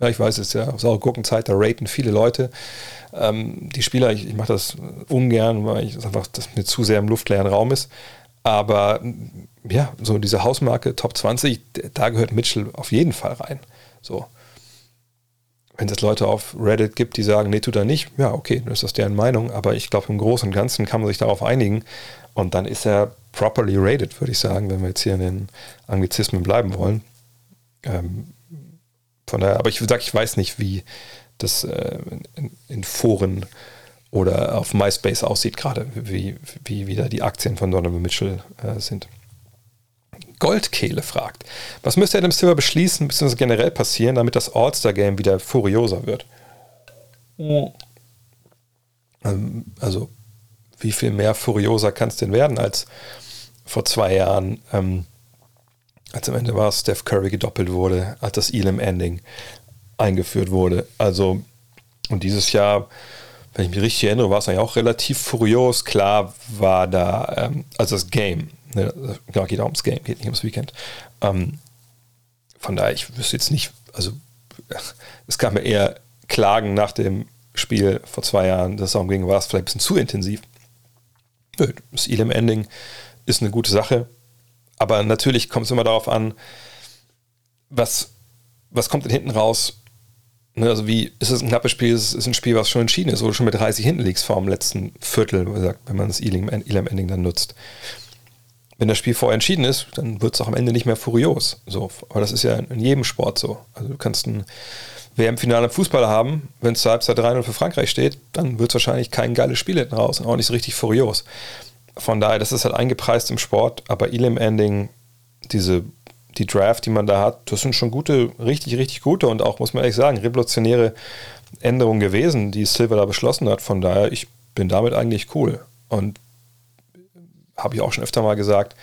Ja ich weiß es ja, saure Gurkenzeit, da raten viele Leute. Ähm, die Spieler, ich, ich mache das ungern, weil ich das einfach das mir zu sehr im luftleeren Raum ist. Aber ja, so diese Hausmarke Top 20, da gehört Mitchell auf jeden Fall rein. So. Wenn es Leute auf Reddit gibt, die sagen, nee, tut er nicht, ja, okay, dann ist das deren Meinung. Aber ich glaube, im Großen und Ganzen kann man sich darauf einigen. Und dann ist er properly rated, würde ich sagen, wenn wir jetzt hier in den Anglizismen bleiben wollen. Ähm, von daher, aber ich sage, ich weiß nicht, wie, das äh, in, in, Foren oder auf MySpace aussieht, gerade wie, wie wieder die Aktien von Donovan Mitchell äh, sind. Goldkehle fragt, was müsste Adam Silver beschließen, bzw. generell passieren, damit das All-Star-Game wieder furioser wird? Ähm, also, wie viel mehr furioser kann es denn werden als vor zwei Jahren, ähm, als am Ende war Steph Curry gedoppelt wurde, als das Elam Ending, eingeführt wurde. Also, und dieses Jahr, wenn ich mich richtig erinnere, war es eigentlich auch relativ furios. Klar war da, ähm, also das Game, ne, genau, geht auch ums Game, geht nicht ums Weekend. Ähm, von daher, ich wüsste jetzt nicht, also es gab mir eher Klagen nach dem Spiel vor zwei Jahren, das darum ging, war es vielleicht ein bisschen zu intensiv. Das Elam-Ending ist eine gute Sache, aber natürlich kommt es immer darauf an, was, was kommt denn hinten raus? Ne, also wie ist es ein knappes Spiel? Ist es ein Spiel, was schon entschieden ist, wo du schon mit 30 hinten liegst vor dem letzten Viertel, wenn man das Elam-Ending dann nutzt. Wenn das Spiel vorher entschieden ist, dann wird es auch am Ende nicht mehr furios. So, aber das ist ja in jedem Sport so. Also du kannst ein WM-Finale im Fußball haben, wenn es zur Halbzeit 3-0 für Frankreich steht, dann wird es wahrscheinlich kein geiles Spiel hinten raus und auch nicht so richtig furios. Von daher, das ist halt eingepreist im Sport, aber Elam-Ending, diese, die Draft, die man da hat, das sind schon gute, richtig, richtig gute und auch, muss man ehrlich sagen, revolutionäre Änderungen gewesen, die Silver da beschlossen hat. Von daher, ich bin damit eigentlich cool. Und habe ich auch schon öfter mal gesagt,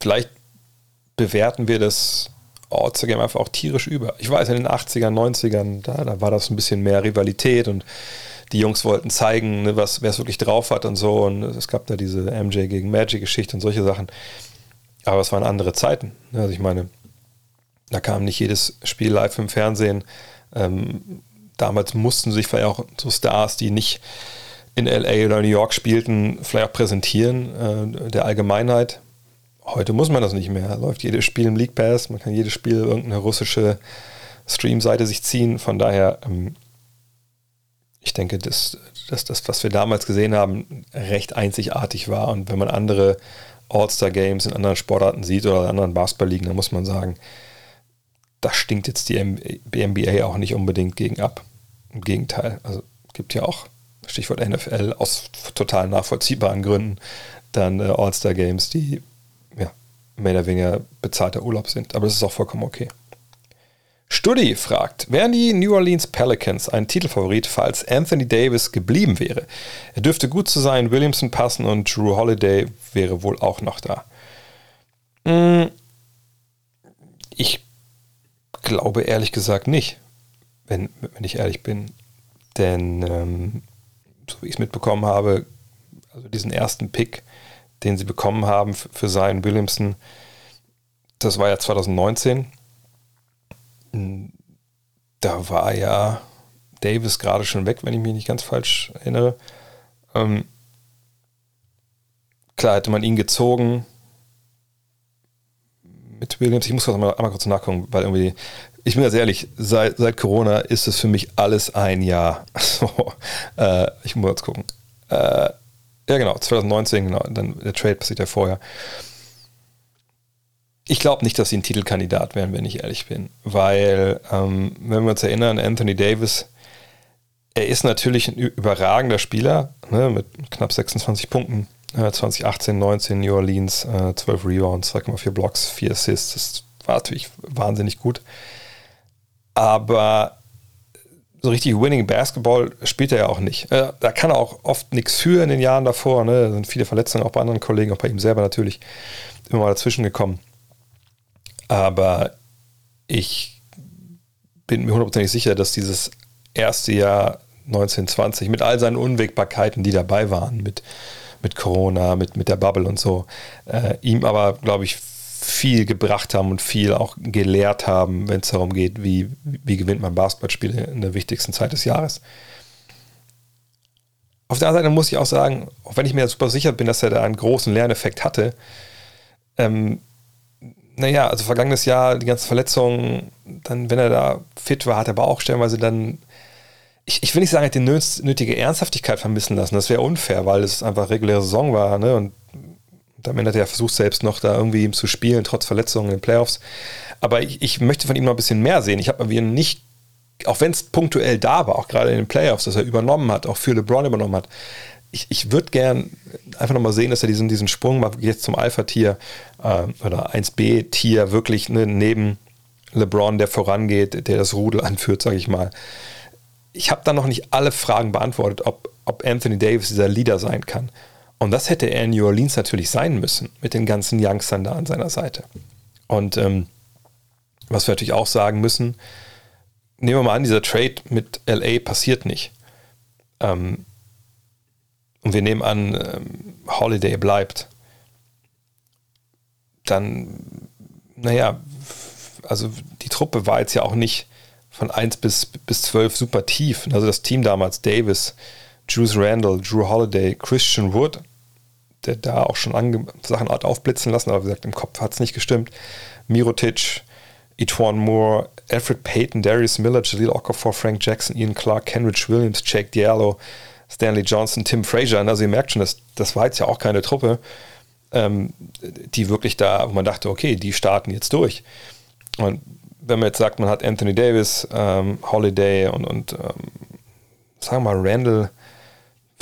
vielleicht bewerten wir das All-Star-Game einfach auch tierisch über. Ich weiß, in den 80ern, 90ern, da, da war das ein bisschen mehr Rivalität und die Jungs wollten zeigen, ne, was, wer es wirklich drauf hat und so. Und es gab da diese MJ gegen Magic-Geschichte und solche Sachen. Aber es waren andere Zeiten. Ne? Also ich meine, da kam nicht jedes Spiel live im Fernsehen. Ähm, damals mussten sich vielleicht auch so Stars, die nicht in LA oder New York spielten, vielleicht auch präsentieren äh, der Allgemeinheit. Heute muss man das nicht mehr. Läuft jedes Spiel im League Pass, man kann jedes Spiel irgendeine russische Stream-Seite sich ziehen. Von daher, ähm, ich denke, dass, dass das, was wir damals gesehen haben, recht einzigartig war. Und wenn man andere All-Star-Games in anderen Sportarten sieht oder in anderen Basketball-Ligen, dann muss man sagen, da stinkt jetzt die NBA auch nicht unbedingt gegen ab. Im Gegenteil. Also gibt ja auch, Stichwort NFL, aus total nachvollziehbaren Gründen dann äh, All-Star-Games, die mehr oder weniger bezahlter Urlaub sind. Aber das ist auch vollkommen okay. Studi fragt, wären die New Orleans Pelicans ein Titelfavorit, falls Anthony Davis geblieben wäre? Er dürfte gut zu sein, Williamson passen und Drew Holiday wäre wohl auch noch da. Hm, ich glaube ehrlich gesagt nicht, wenn, wenn ich ehrlich bin. Denn, ähm, so wie ich es mitbekommen habe, also diesen ersten Pick den sie bekommen haben für Zion Williamson, das war ja 2019. Da war ja Davis gerade schon weg, wenn ich mich nicht ganz falsch erinnere. Ähm, klar hätte man ihn gezogen mit Williams. Ich muss kurz einmal, einmal kurz nachgucken, weil irgendwie, ich bin ganz ehrlich, seit, seit Corona ist es für mich alles ein Jahr. So, äh, ich muss kurz gucken. Äh, ja, genau, 2019, genau. Dann der Trade passiert ja vorher. Ich glaube nicht, dass sie ein Titelkandidat wären, wenn ich ehrlich bin. Weil, ähm, wenn wir uns erinnern, Anthony Davis, er ist natürlich ein überragender Spieler, ne, mit knapp 26 Punkten. Äh, 2018, 19 New Orleans, äh, 12 Rebounds, 2,4 Blocks, 4 Assists. Das war natürlich wahnsinnig gut. Aber so richtig Winning Basketball spielt er ja auch nicht. Äh, da kann er auch oft nichts für in den Jahren davor. Ne? Da sind viele Verletzungen, auch bei anderen Kollegen, auch bei ihm selber natürlich immer mal dazwischen gekommen. Aber ich bin mir hundertprozentig sicher, dass dieses erste Jahr 1920 mit all seinen Unwägbarkeiten, die dabei waren, mit, mit Corona, mit, mit der Bubble und so, äh, ihm aber, glaube ich, viel gebracht haben und viel auch gelehrt haben, wenn es darum geht, wie, wie gewinnt man Basketballspiele in der wichtigsten Zeit des Jahres. Auf der anderen Seite muss ich auch sagen, auch wenn ich mir super sicher bin, dass er da einen großen Lerneffekt hatte, ähm, naja, also vergangenes Jahr, die ganzen Verletzungen, dann, wenn er da fit war, hat er aber auch stellenweise dann, ich, ich will nicht sagen, er hat die nötige Ernsthaftigkeit vermissen lassen. Das wäre unfair, weil es einfach reguläre Saison war, ne? Und am Ende hat er versucht, selbst noch da irgendwie zu spielen, trotz Verletzungen in den Playoffs. Aber ich, ich möchte von ihm noch ein bisschen mehr sehen. Ich habe mir nicht, auch wenn es punktuell da war, auch gerade in den Playoffs, dass er übernommen hat, auch für LeBron übernommen hat. Ich, ich würde gern einfach nochmal sehen, dass er diesen, diesen Sprung mal jetzt zum Alpha-Tier äh, oder 1B-Tier wirklich ne, neben LeBron, der vorangeht, der das Rudel anführt, sage ich mal. Ich habe da noch nicht alle Fragen beantwortet, ob, ob Anthony Davis dieser Leader sein kann. Und das hätte er in New Orleans natürlich sein müssen, mit den ganzen Youngstern da an seiner Seite. Und ähm, was wir natürlich auch sagen müssen, nehmen wir mal an, dieser Trade mit LA passiert nicht. ähm, und wir nehmen an, ähm, Holiday bleibt, dann, naja, also die Truppe war jetzt ja auch nicht von 1 bis, bis 12 super tief. Also das Team damals, Davis, Juice Randall, Drew Holiday, Christian Wood, der da auch schon Ange Sachen hat aufblitzen lassen, aber wie gesagt, im Kopf hat es nicht gestimmt. Mirotic, Etwan Moore, Alfred Payton, Darius Miller, Jaleel Okafor, Frank Jackson, Ian Clark, Kenrich Williams, Jake Diallo, Stanley Johnson, Tim Frazier. Also ihr merkt schon, das, das war jetzt ja auch keine Truppe, ähm, die wirklich da, wo man dachte, okay, die starten jetzt durch. Und wenn man jetzt sagt, man hat Anthony Davis, ähm, Holiday und, und ähm, sagen wir mal Randall,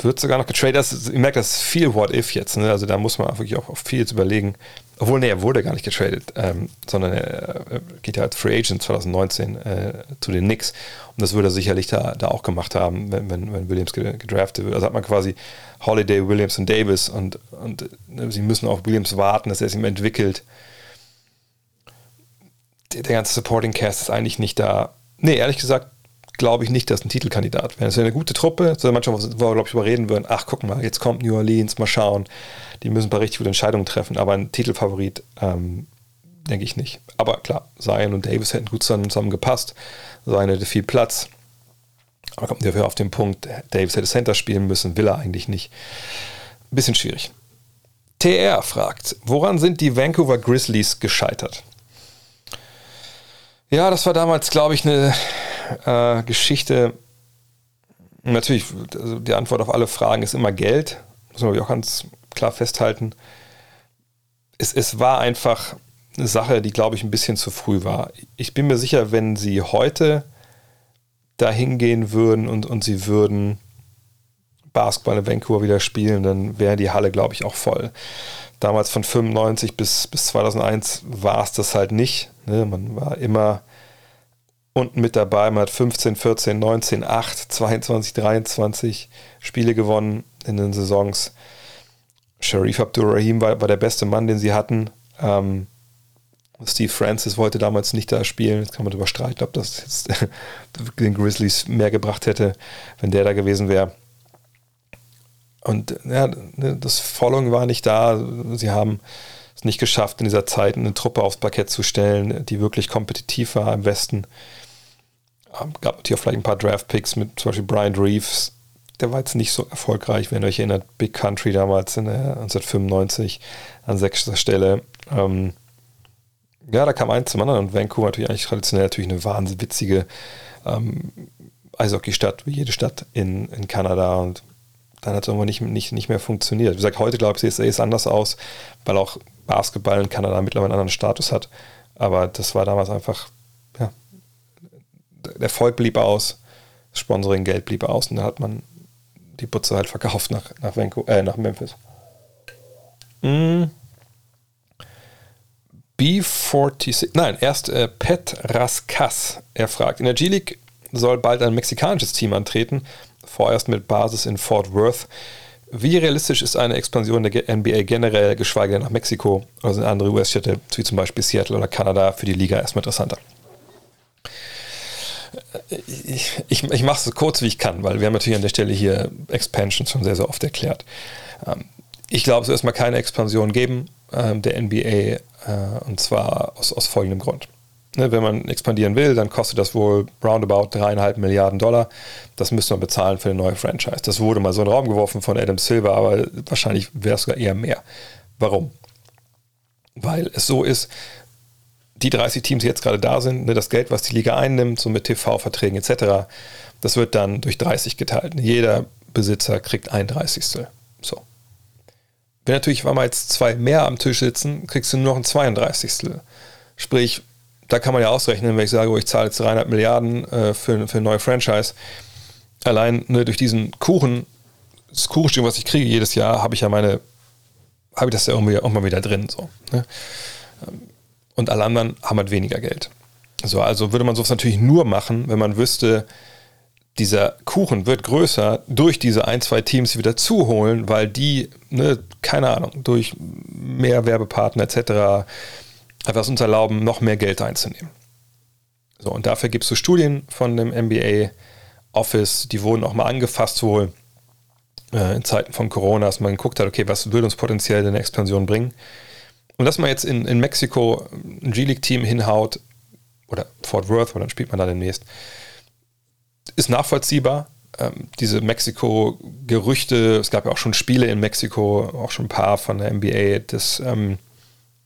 wird sogar noch getradet. Das, ihr merkt, das ist viel What-If jetzt. Ne? Also da muss man wirklich auch, auch viel jetzt überlegen. Obwohl, nee, er wurde gar nicht getradet, ähm, sondern er, er, geht ja als Free Agent 2019 äh, zu den Knicks. Und das würde er sicherlich da, da auch gemacht haben, wenn, wenn, wenn Williams gedraftet wird. Also hat man quasi Holiday, Williams und Davis und, und ne, sie müssen auf Williams warten, dass er sich entwickelt. Der, der ganze Supporting Cast ist eigentlich nicht da. Nee, ehrlich gesagt, glaube ich nicht, dass ein Titelkandidat wäre. Es wäre eine gute Truppe, so manchmal, wo wir, glaube ich, überreden würden, ach, guck mal, jetzt kommt New Orleans, mal schauen. Die müssen ein paar richtig gute Entscheidungen treffen, aber ein Titelfavorit ähm, denke ich nicht. Aber klar, Zion und Davis hätten gut zusammen gepasst. Zion hätte viel Platz. Aber kommt dafür auf den Punkt, Davis hätte Center spielen müssen, will er eigentlich nicht. Bisschen schwierig. TR fragt, woran sind die Vancouver Grizzlies gescheitert? Ja, das war damals, glaube ich, eine äh, Geschichte. Natürlich, also die Antwort auf alle Fragen ist immer Geld. Muss man auch ganz klar festhalten. Es, es war einfach eine Sache, die, glaube ich, ein bisschen zu früh war. Ich bin mir sicher, wenn sie heute da hingehen würden und, und sie würden Basketball in Vancouver wieder spielen, dann wäre die Halle, glaube ich, auch voll. Damals von 95 bis, bis 2001 war es das halt nicht. Ne? Man war immer unten mit dabei. Man hat 15, 14, 19, 8, 22, 23 Spiele gewonnen in den Saisons. Sharif Abdurrahim war, war der beste Mann, den sie hatten. Ähm, Steve Francis wollte damals nicht da spielen. Jetzt kann man darüber streiten, ob das jetzt den Grizzlies mehr gebracht hätte, wenn der da gewesen wäre. Und ja, das Following war nicht da. Sie haben es nicht geschafft, in dieser Zeit eine Truppe aufs Parkett zu stellen, die wirklich kompetitiv war im Westen. Gab natürlich auch vielleicht ein paar Draft-Picks mit zum Beispiel Brian Reeves. Der war jetzt nicht so erfolgreich, wenn ihr euch erinnert. Big Country damals in der 1995 an sechster Stelle. Ähm, ja, da kam eins zum anderen und Vancouver natürlich eigentlich traditionell natürlich eine wahnsinnig witzige ähm, Eishockey-Stadt, wie jede Stadt in, in Kanada und dann hat es irgendwann nicht, nicht, nicht mehr funktioniert. Wie gesagt, heute glaube ich, sieht es anders aus, weil auch Basketball in Kanada mittlerweile einen anderen Status hat. Aber das war damals einfach Erfolg blieb aus, das Sponsoring-Geld blieb aus und dann hat man die Putze halt verkauft nach, nach, Vancouver, äh, nach Memphis. Mm. B46, nein, erst äh, Pet Raskas. Er fragt, in der G-League soll bald ein mexikanisches Team antreten, vorerst mit Basis in Fort Worth. Wie realistisch ist eine Expansion der NBA generell, geschweige denn nach Mexiko oder sind andere US-Städte, wie zum Beispiel Seattle oder Kanada, für die Liga erstmal interessanter? Ich, ich, ich mache es so kurz wie ich kann, weil wir haben natürlich an der Stelle hier Expansion schon sehr, sehr oft erklärt. Ähm, ich glaube, es wird erstmal keine Expansion geben ähm, der NBA äh, und zwar aus, aus folgendem Grund. Ne, wenn man expandieren will, dann kostet das wohl roundabout dreieinhalb Milliarden Dollar. Das müsste man bezahlen für eine neue Franchise. Das wurde mal so in den Raum geworfen von Adam Silver, aber wahrscheinlich wäre es sogar eher mehr. Warum? Weil es so ist, die 30 Teams, die jetzt gerade da sind, ne, das Geld, was die Liga einnimmt, so mit TV-Verträgen etc., das wird dann durch 30 geteilt. Jeder Besitzer kriegt ein 30. So. Wenn natürlich, weil wir jetzt zwei mehr am Tisch sitzen, kriegst du nur noch ein 32. Sprich, da kann man ja ausrechnen, wenn ich sage, oh, ich zahle jetzt 300 Milliarden äh, für, für eine neue Franchise. Allein ne, durch diesen Kuchen, das Kuchenstück, was ich kriege jedes Jahr, habe ich ja meine, habe ich das ja irgendwie auch mal wieder drin. So, ne? Und alle anderen haben halt weniger Geld. So, also würde man sowas natürlich nur machen, wenn man wüsste, dieser Kuchen wird größer durch diese ein, zwei Teams wieder zuholen, weil die, ne, keine Ahnung, durch mehr Werbepartner etc. einfach uns erlauben, noch mehr Geld einzunehmen. So, und dafür gibt es so Studien von dem NBA Office, die wurden auch mal angefasst wohl äh, in Zeiten von Corona, dass man geguckt hat, okay, was würde uns potenziell eine Expansion bringen. Und dass man jetzt in, in Mexiko ein G-League-Team hinhaut, oder Fort Worth, wo dann spielt man da demnächst, ist nachvollziehbar. Ähm, diese Mexiko-Gerüchte, es gab ja auch schon Spiele in Mexiko, auch schon ein paar von der NBA, das, ähm,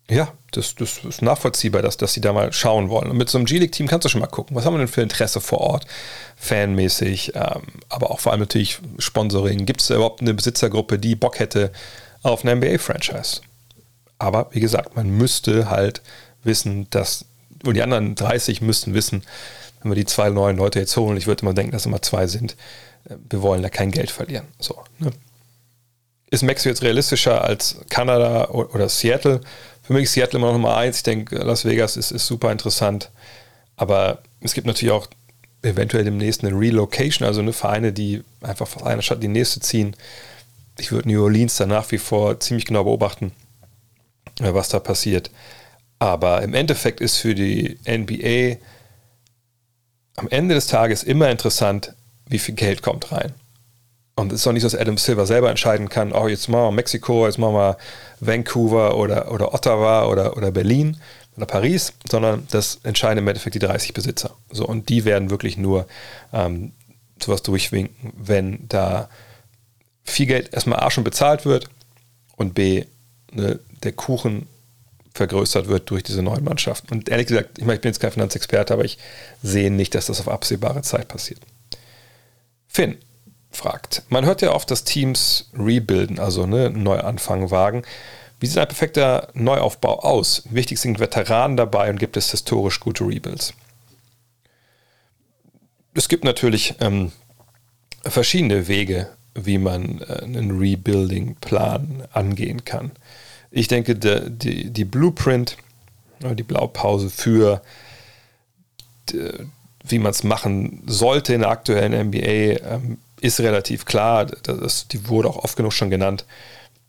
ja, das, das ist nachvollziehbar, dass, dass sie da mal schauen wollen. Und mit so einem G-League-Team kannst du schon mal gucken, was haben wir denn für Interesse vor Ort, fanmäßig, ähm, aber auch vor allem natürlich Sponsoring. Gibt es überhaupt eine Besitzergruppe, die Bock hätte auf eine NBA-Franchise? Aber wie gesagt, man müsste halt wissen, dass, und die anderen 30 müssten wissen, wenn wir die zwei neuen Leute jetzt holen, ich würde immer denken, dass immer zwei sind, äh, wir wollen da kein Geld verlieren. So, ne? Ist Mexiko jetzt realistischer als Kanada oder Seattle? Für mich ist Seattle immer noch Nummer eins. Ich denke, Las Vegas ist, ist super interessant. Aber es gibt natürlich auch eventuell demnächst eine Relocation, also eine Vereine, die einfach von einer Stadt in die nächste ziehen. Ich würde New Orleans dann nach wie vor ziemlich genau beobachten, was da passiert. Aber im Endeffekt ist für die NBA am Ende des Tages immer interessant, wie viel Geld kommt rein. Und es ist auch nicht so, dass Adam Silver selber entscheiden kann, oh, jetzt machen wir Mexiko, jetzt machen wir Vancouver oder, oder Ottawa oder, oder Berlin oder Paris, sondern das entscheiden im Endeffekt die 30 Besitzer. So, und die werden wirklich nur ähm, sowas durchwinken, wenn da viel Geld erstmal A schon bezahlt wird und B, ne, der Kuchen vergrößert wird durch diese neuen Mannschaften. Und ehrlich gesagt, ich meine, ich bin jetzt kein Finanzexperte, aber ich sehe nicht, dass das auf absehbare Zeit passiert. Finn fragt, man hört ja oft, dass Teams rebuilden, also ne, Neuanfang wagen. Wie sieht ein perfekter Neuaufbau aus? Wichtig sind Veteranen dabei und gibt es historisch gute Rebuilds? Es gibt natürlich ähm, verschiedene Wege, wie man äh, einen Rebuilding-Plan angehen kann ich denke, der, die, die Blueprint, die Blaupause für die, wie man es machen sollte in der aktuellen NBA, ähm, ist relativ klar. Das, die wurde auch oft genug schon genannt.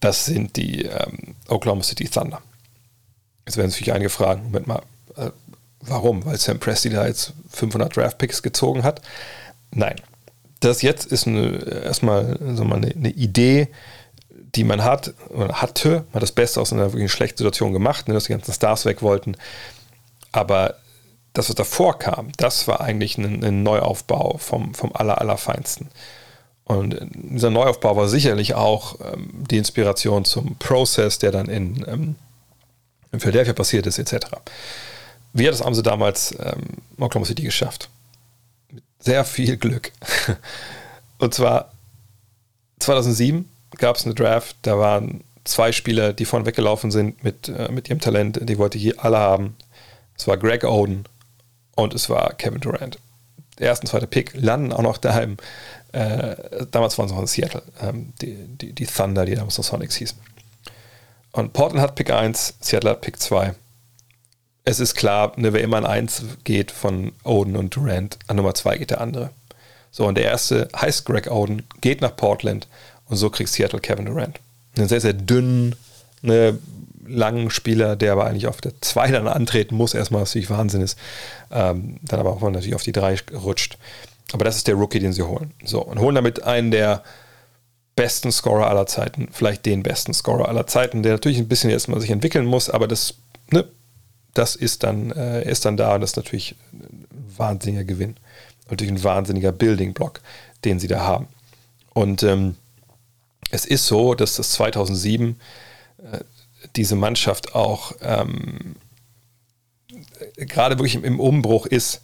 Das sind die ähm, Oklahoma City Thunder. Jetzt werden sich einige fragen, Moment mal, äh, warum? Weil Sam Presti da jetzt 500 Draft Picks gezogen hat? Nein. Das jetzt ist eine, erstmal so mal eine, eine Idee, die man hat oder hatte, man hat das Beste aus einer wirklich schlechten Situation gemacht, ne, dass die ganzen Stars weg wollten. Aber das, was davor kam, das war eigentlich ein, ein Neuaufbau vom, vom aller, allerfeinsten. Und dieser Neuaufbau war sicherlich auch ähm, die Inspiration zum Prozess, der dann in, ähm, in Philadelphia passiert ist, etc. Wie hat das haben damals ähm, Oklahoma City geschafft? Mit sehr viel Glück. Und zwar 2007 gab es eine Draft, da waren zwei Spieler, die vorne weggelaufen sind mit, äh, mit ihrem Talent, die wollte ich alle haben. Es war Greg Oden und es war Kevin Durant. Der erste und zweite Pick landen auch noch daheim. Äh, damals waren es noch in Seattle, ähm, die, die, die, Thunder, die damals noch Sonics hießen. Und Portland hat Pick 1, Seattle hat Pick 2. Es ist klar, ne, wer immer an 1 geht von Oden und Durant, an Nummer 2 geht der andere. So, und der erste heißt Greg Oden, geht nach Portland und so kriegt Seattle Kevin Durant. Einen sehr, sehr dünnen, ne, langen Spieler, der aber eigentlich auf der 2 dann antreten muss, erstmal, was natürlich Wahnsinn ist. Ähm, dann aber auch natürlich auf die 3 rutscht. Aber das ist der Rookie, den sie holen. So, und holen damit einen der besten Scorer aller Zeiten, vielleicht den besten Scorer aller Zeiten, der natürlich ein bisschen erstmal sich entwickeln muss, aber das, ne, das ist dann, äh, ist dann da und das ist natürlich ein wahnsinniger Gewinn. Natürlich ein wahnsinniger Building-Block, den sie da haben. Und ähm, es ist so, dass das 2007 äh, diese Mannschaft auch ähm, gerade wirklich im, Umbruch ist.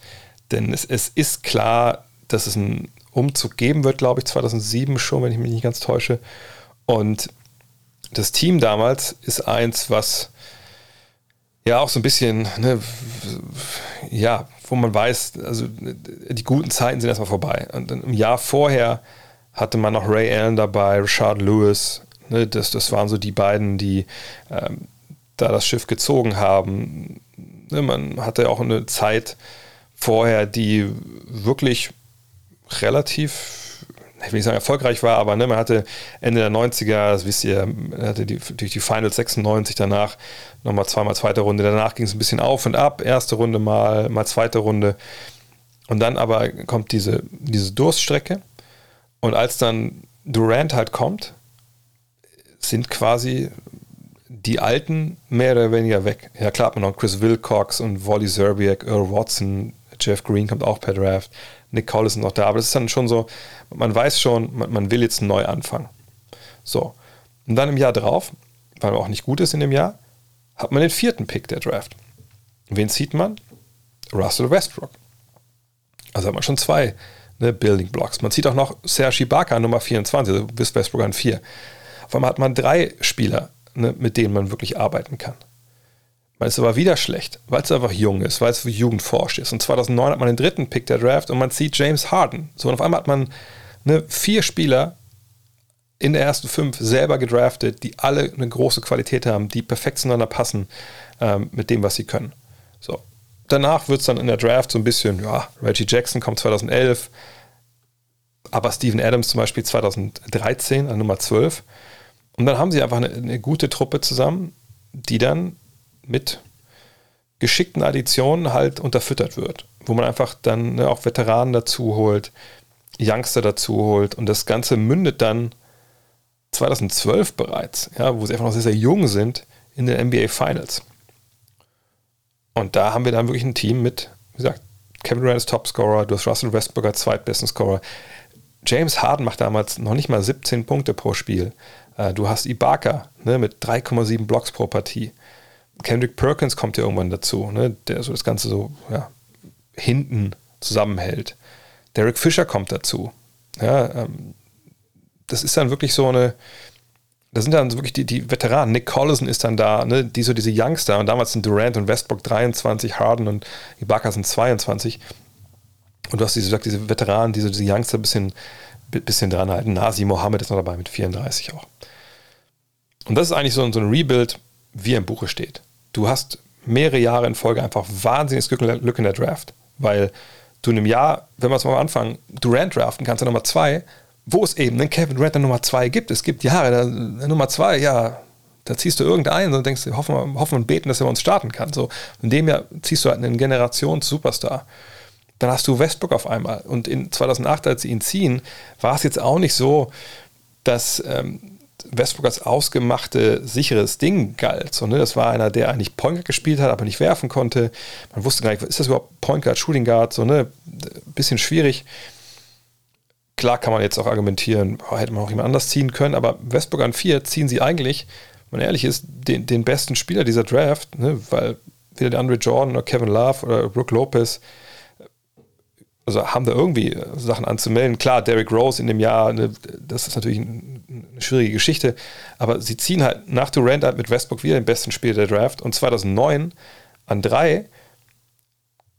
Denn es, es, ist klar, dass es einen Umzug geben wird, glaube ich, 2007 schon, wenn ich mich nicht ganz täusche. Und das Team damals ist eins, was ja auch so ein bisschen, ne, ja, wo man weiß, also die guten Zeiten sind erstmal vorbei. Und im Jahr vorher hatte man noch Ray Allen dabei, Richard Lewis. Ne, das, das waren so die beiden, die ähm, da das Schiff gezogen haben. Ne, man hatte auch eine Zeit vorher, die wirklich relativ, ich will nicht sagen erfolgreich war, aber ne, man hatte Ende der 90er, das wisst ihr, hatte die, durch die Finals 96 danach nochmal zweimal zweite Runde. Danach ging es ein bisschen auf und ab. Erste Runde mal, mal zweite Runde. Und dann aber kommt diese, diese Durststrecke. Und als dann Durant halt kommt, sind quasi die Alten mehr oder weniger weg. Ja, klar hat man noch Chris Wilcox und Wally Zerbiak, Earl Watson, Jeff Green kommt auch per Draft, Nick Collins ist noch da, aber das ist dann schon so, man weiß schon, man, man will jetzt neu anfangen. So. Und dann im Jahr drauf, weil man auch nicht gut ist in dem Jahr, hat man den vierten Pick der Draft. Wen zieht man? Russell Westbrook. Also hat man schon zwei ne, Building Blocks. Man zieht auch noch Serge Ibaka Nummer 24, also bis Westbrook an 4. Auf einmal hat man drei Spieler, ne, mit denen man wirklich arbeiten kann. Man ist aber wieder schlecht, weil es einfach jung ist, weil es für Jugend forscht ist. Und 2009 hat man den dritten Pick der Draft und man zieht James Harden. So, und auf einmal hat man ne, vier Spieler in der ersten fünf selber gedraftet, die alle eine große Qualität haben, die perfekt zueinander passen ähm, mit dem, was sie können. So. Danach wird es dann in der Draft so ein bisschen, ja, Reggie Jackson kommt 2011, aber Steven Adams zum Beispiel 2013 an Nummer 12. Und dann haben sie einfach eine, eine gute Truppe zusammen, die dann mit geschickten Additionen halt unterfüttert wird, wo man einfach dann ne, auch Veteranen dazu holt, Youngster dazu holt und das Ganze mündet dann 2012 bereits, ja, wo sie einfach noch sehr, sehr jung sind, in den NBA Finals. Und da haben wir dann wirklich ein Team mit, wie gesagt, Kevin Durant ist Topscorer, du hast Russell Westbrook als zweitbesten Scorer. James Harden macht damals noch nicht mal 17 Punkte pro Spiel. Äh, du hast Ibaka ne, mit 3,7 Blocks pro Partie. Kendrick Perkins kommt ja irgendwann dazu, ne, der so das Ganze so ja, hinten zusammenhält. Derek Fisher kommt dazu. Ja, ähm, das ist dann wirklich so eine, da sind dann wirklich die, die Veteranen. Nick Collison ist dann da, ne, die so diese Youngster. Und damals sind Durant und Westbrook 23, Harden und Ibaka sind 22. Und du hast diese, diese Veteranen, diese, diese Youngster ein bisschen, bisschen dran halten. Nasi Mohammed ist noch dabei mit 34 auch. Und das ist eigentlich so, so ein Rebuild, wie er im Buche steht. Du hast mehrere Jahre in Folge einfach wahnsinniges Glück in der Draft, weil du in einem Jahr, wenn wir es mal anfangen, Durant draften kannst, du Nummer zwei, wo es eben einen Kevin der Nummer zwei gibt. Es gibt Jahre, der, der Nummer zwei, ja, da ziehst du irgendeinen und denkst, hoffen hoffen und beten, dass er uns starten kann. So, in dem Jahr ziehst du halt einen Generations-Superstar. Dann hast du Westbrook auf einmal. Und in 2008, als sie ihn ziehen, war es jetzt auch nicht so, dass ähm, Westbrook als ausgemachte, sicheres Ding galt. So, ne? Das war einer, der eigentlich Point Guard gespielt hat, aber nicht werfen konnte. Man wusste gar nicht, ist das überhaupt Point Guard, Shooting Guard? So, ne? Bisschen schwierig. Klar kann man jetzt auch argumentieren, hätte man auch jemand anders ziehen können, aber Westbrook an 4 ziehen sie eigentlich, wenn man ehrlich ist, den, den besten Spieler dieser Draft, ne? weil weder der Andre Jordan oder Kevin Love oder Brooke Lopez also haben da irgendwie Sachen anzumelden. Klar, Derrick Rose in dem Jahr, ne, das ist natürlich eine schwierige Geschichte, aber sie ziehen halt nach Durant halt mit Westbrook wieder den besten Spieler der Draft und 2009 an drei,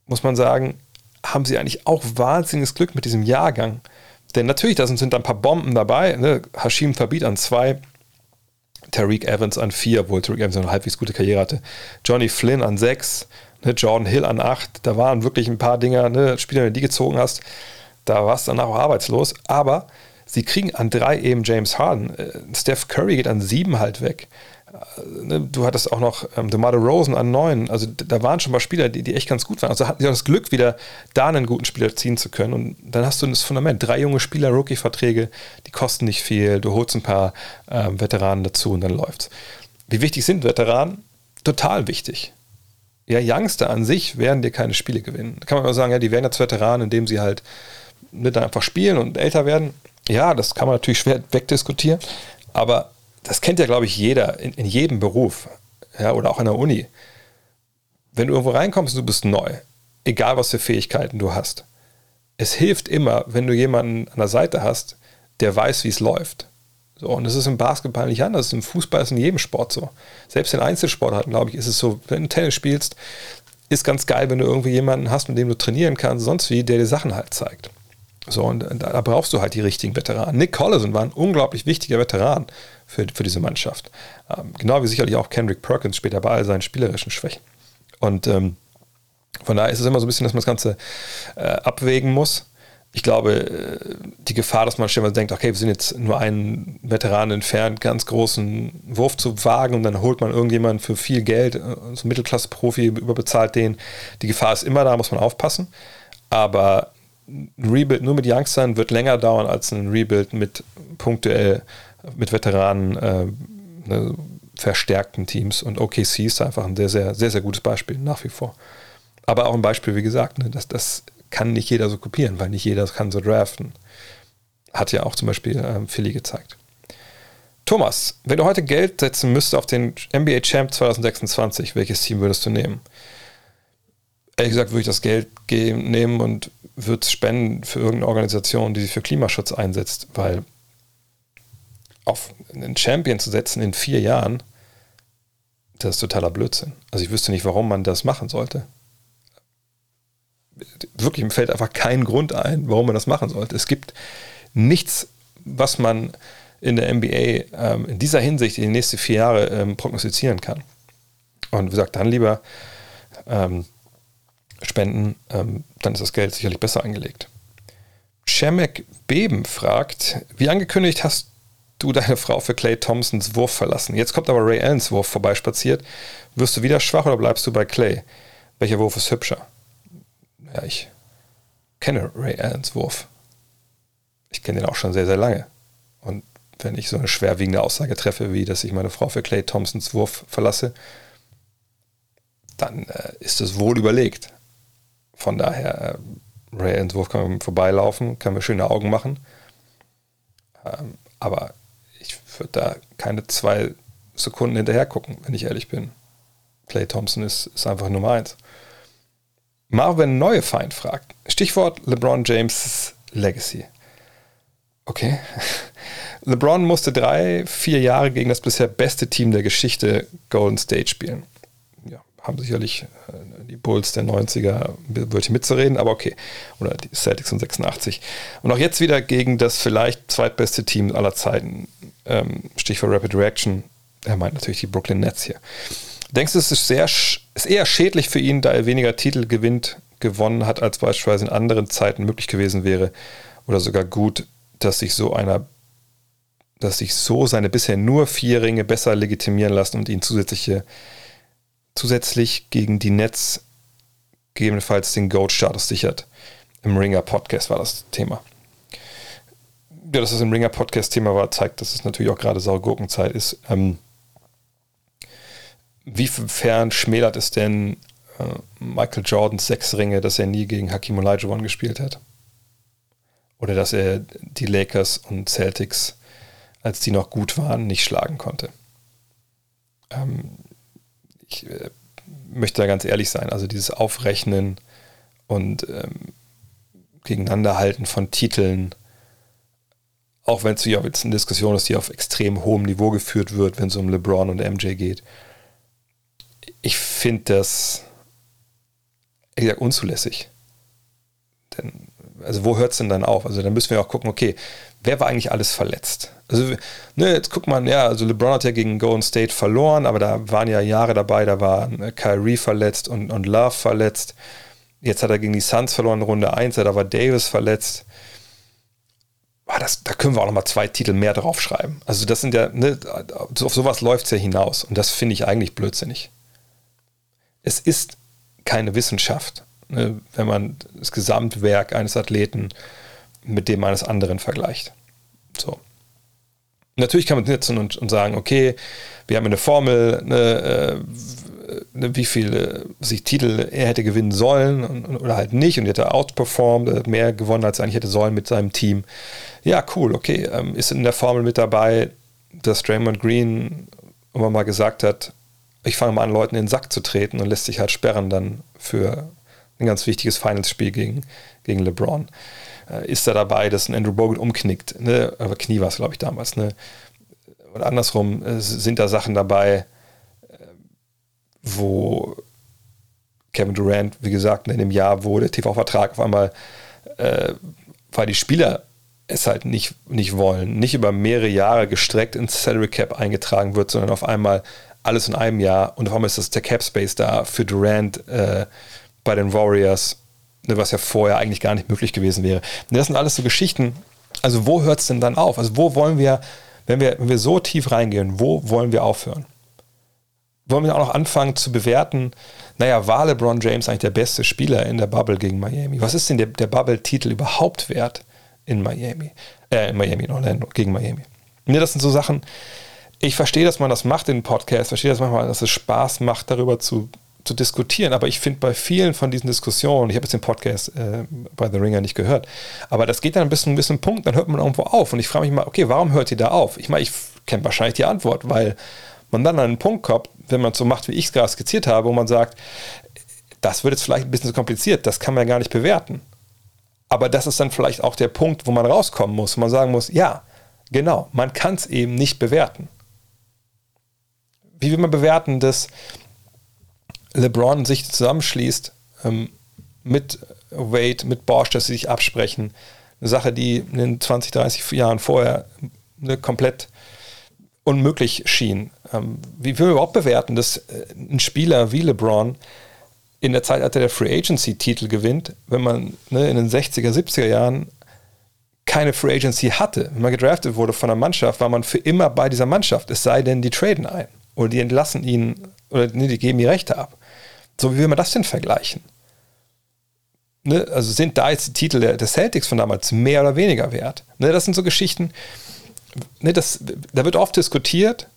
muss man sagen, haben sie eigentlich auch wahnsinniges Glück mit diesem Jahrgang. Denn natürlich, da sind, da ein paar Bomben dabei. Ne? Hashim Fabid an zwei, Tariq Evans an vier, obwohl Tariq Evans eine halbwegs gute Karriere hatte. Johnny Flynn an sechs, ne, Jordan Hill an 8, da waren wirklich ein paar Dinger, ne, Spieler, die gezogen hast, da warst du danach auch arbeitslos. Aber sie kriegen an 3 eben James Harden. Äh, Steph Curry geht an 7 halt weg. Ne, du hattest auch noch ähm, DeMar Rosen an 9. Also da waren schon mal Spieler, die, die echt ganz gut waren. Also hatten sie auch das Glück, wieder da einen guten Spieler ziehen zu können. Und dann hast du das Fundament. Drei junge Spieler, Rookie-Verträge, die kosten nicht viel. Du holst ein paar ähm, Veteranen dazu und dann läuft's. Wie wichtig sind Veteranen? Total wichtig ja, Youngster an sich werden dir keine Spiele gewinnen. Da kann man immer sagen, ja, die werden jetzt Veteranen, indem sie halt mit einfach spielen und älter werden. Ja, das kann man natürlich schwer wegdiskutieren, aber das kennt ja, glaube ich, jeder in, in jedem Beruf ja, oder auch in der Uni. Wenn du irgendwo reinkommst und du bist neu, egal was für Fähigkeiten du hast, es hilft immer, wenn du jemanden an der Seite hast, der weiß, wie es läuft. So, und das ist im Basketball nicht anders. Im Fußball ist in jedem Sport so. Selbst in Einzelsportarten, glaube ich, ist es so, wenn du Tennis spielst, ist ganz geil, wenn du irgendwie jemanden hast, mit dem du trainieren kannst, sonst wie, der dir Sachen halt zeigt. So, und da brauchst du halt die richtigen Veteranen. Nick Collison war ein unglaublich wichtiger Veteran für, für diese Mannschaft. Ähm, genau wie sicherlich auch Kendrick Perkins später bei all seinen spielerischen Schwächen. Und ähm, von daher ist es immer so ein bisschen, dass man das Ganze äh, abwägen muss ich glaube, äh, die Gefahr, dass man ständig denkt, okay, wir sind jetzt nur einen Veteran entfernt, ganz großen Wurf zu wagen und dann holt man irgendjemanden für viel Geld, äh, so Mittelklasse-Profi, überbezahlt den. Die Gefahr ist immer da, muss man aufpassen. Aber ein Rebuild nur mit Youngstern wird länger dauern als ein Rebuild mit punktuell mit Veteranen äh, ne, verstärkten Teams. Und OKC ist einfach ein sehr, sehr, sehr, sehr gutes Beispiel nach wie vor. Aber auch ein Beispiel, wie gesagt, ne, das, das kann nicht jeder so kopieren, weil nicht jeder kann so draften. Hat ja auch zum Beispiel ähm, Philly gezeigt. Thomas, wenn du heute Geld setzen müsstest auf den NBA Champ 2026, welches Team würdest du nehmen? Ehrlich gesagt würde ich das Geld nehmen und würde es spenden für irgendeine Organisation, die sich für Klimaschutz einsetzt, weil auf einen Champion zu setzen in vier Jahren, das ist totaler Blödsinn. Also ich wüsste nicht, warum man das machen sollte. Wirklich, mir fällt einfach kein Grund ein, warum man das machen sollte. Es gibt nichts, was man in der NBA ähm, in dieser Hinsicht in die nächsten vier Jahre ähm, prognostizieren kann. Und wie gesagt, dann lieber ähm, spenden, ähm, dann ist das Geld sicherlich besser angelegt. Shemek Beben fragt, wie angekündigt hast du deine Frau für Clay Thompsons Wurf verlassen. Jetzt kommt aber Ray Allens Wurf vorbeispaziert. Wirst du wieder schwach oder bleibst du bei Clay? Welcher Wurf ist hübscher? Ja, ich kenne Ray Allens Wurf. Ich kenne den auch schon sehr, sehr lange. Und wenn ich so eine schwerwiegende Aussage treffe, wie dass ich meine Frau für Clay Thompsons Wurf verlasse, dann äh, ist es wohl überlegt. Von daher, äh, Ray Allens Wurf kann man vorbeilaufen, kann mir schöne Augen machen. Ähm, aber würde da keine zwei Sekunden hinterher gucken, wenn ich ehrlich bin. Clay Thompson ist, ist einfach Nummer eins. Marvin Neufeind fragt: Stichwort LeBron James Legacy. Okay. LeBron musste drei, vier Jahre gegen das bisher beste Team der Geschichte Golden State spielen. Ja, haben sicherlich äh, die Bulls der 90er wirklich mitzureden, aber okay. Oder die Celtics von 86. Und auch jetzt wieder gegen das vielleicht zweitbeste Team aller Zeiten. Ähm, Stichwort Rapid Reaction. Er meint natürlich die Brooklyn Nets hier. Denkst du, es ist, sehr, ist eher schädlich für ihn, da er weniger Titel gewinnt, gewonnen hat, als beispielsweise in anderen Zeiten möglich gewesen wäre? Oder sogar gut, dass sich so einer dass sich so seine bisher nur vier Ringe besser legitimieren lassen und ihn zusätzliche, zusätzlich gegen die Nets gegebenenfalls den Goat-Status sichert. Im Ringer-Podcast war das Thema. Ja, dass es im Ringer-Podcast-Thema war, zeigt, dass es natürlich auch gerade Saugurkenzeit ist. Ähm, wiefern schmälert es denn äh, Michael Jordans sechs Ringe, dass er nie gegen Hakim Olajuwon gespielt hat? Oder dass er die Lakers und Celtics als die noch gut waren, nicht schlagen konnte. Ähm, ich äh, möchte da ganz ehrlich sein, also dieses Aufrechnen und ähm, Gegeneinanderhalten von Titeln, auch wenn es ja jetzt eine Diskussion ist, die auf extrem hohem Niveau geführt wird, wenn es um LeBron und MJ geht. Ich finde das ehrlich gesagt unzulässig. Denn, also wo hört es denn dann auf? Also dann müssen wir auch gucken, okay, wer war eigentlich alles verletzt? Also, ne, jetzt guckt man, ja, also LeBron hat ja gegen Golden State verloren, aber da waren ja Jahre dabei, da war äh, Kyrie verletzt und, und Love verletzt. Jetzt hat er gegen die Suns verloren, Runde 1, da war Davis verletzt. Ah, das, da können wir auch nochmal zwei Titel mehr draufschreiben. Also, das sind ja, ne, auf sowas läuft es ja hinaus. Und das finde ich eigentlich blödsinnig. Es ist keine Wissenschaft, ne, wenn man das Gesamtwerk eines Athleten mit dem eines anderen vergleicht. So. Natürlich kann man sitzen und, und sagen, okay, wir haben eine Formel, eine, äh, eine, wie viele sich Titel er hätte gewinnen sollen und, oder halt nicht und er hätte outperformed, er mehr gewonnen, als er eigentlich hätte sollen mit seinem Team. Ja, cool, okay. Ähm, ist in der Formel mit dabei, dass Draymond Green immer mal gesagt hat, ich fange mal an, Leuten in den Sack zu treten und lässt sich halt sperren dann für ein ganz wichtiges Finals-Spiel gegen, gegen LeBron. Äh, ist da dabei, dass ein Andrew Bogut umknickt. Ne? Aber Knie war es, glaube ich, damals. Ne? Oder andersrum äh, sind da Sachen dabei, äh, wo Kevin Durant, wie gesagt, in dem Jahr, wo der TV-Vertrag auf einmal, äh, weil die Spieler es halt nicht, nicht wollen, nicht über mehrere Jahre gestreckt ins Salary Cap eingetragen wird, sondern auf einmal alles in einem Jahr und auf einmal ist das der Cap Space da für Durant äh, bei den Warriors was ja vorher eigentlich gar nicht möglich gewesen wäre. Und das sind alles so Geschichten. Also wo hört es denn dann auf? Also wo wollen wir, wenn wir, wenn wir so tief reingehen, wo wollen wir aufhören? wollen wir auch noch anfangen zu bewerten, naja, war LeBron James eigentlich der beste Spieler in der Bubble gegen Miami? Was ist denn der, der Bubble-Titel überhaupt wert in Miami? Äh, in Miami, in Orlando, gegen Miami. Ne, das sind so Sachen, ich verstehe, dass man das macht in Podcasts, verstehe das manchmal, dass es Spaß macht, darüber zu, zu diskutieren, aber ich finde bei vielen von diesen Diskussionen, ich habe jetzt den Podcast äh, bei The Ringer nicht gehört, aber das geht dann ein bisschen, ein bisschen Punkt, dann hört man irgendwo auf und ich frage mich mal, okay, warum hört ihr da auf? Ich meine, ich kenne wahrscheinlich die Antwort, weil man dann an einen Punkt kommt, wenn man es so macht, wie ich es gerade skizziert habe, wo man sagt, das wird jetzt vielleicht ein bisschen zu kompliziert, das kann man ja gar nicht bewerten. Aber das ist dann vielleicht auch der Punkt, wo man rauskommen muss, wo man sagen muss, ja, genau, man kann es eben nicht bewerten. Wie will man bewerten, dass LeBron sich zusammenschließt ähm, mit Wade, mit Bosch, dass sie sich absprechen? Eine Sache, die in den 20, 30 Jahren vorher eine komplett unmöglich schien. Ähm, wie man überhaupt bewerten, dass äh, ein Spieler wie LeBron in der Zeitalter der Free Agency Titel gewinnt, wenn man ne, in den 60er, 70er Jahren keine Free Agency hatte. Wenn man gedraftet wurde von einer Mannschaft, war man für immer bei dieser Mannschaft, es sei denn, die traden ein oder die entlassen ihn oder nee, die geben die Rechte ab. So, wie will man das denn vergleichen? Ne, also sind da jetzt die Titel der, der, Celtics von damals mehr oder weniger wert? Ne, das sind so Geschichten, ne, das, da wird oft diskutiert,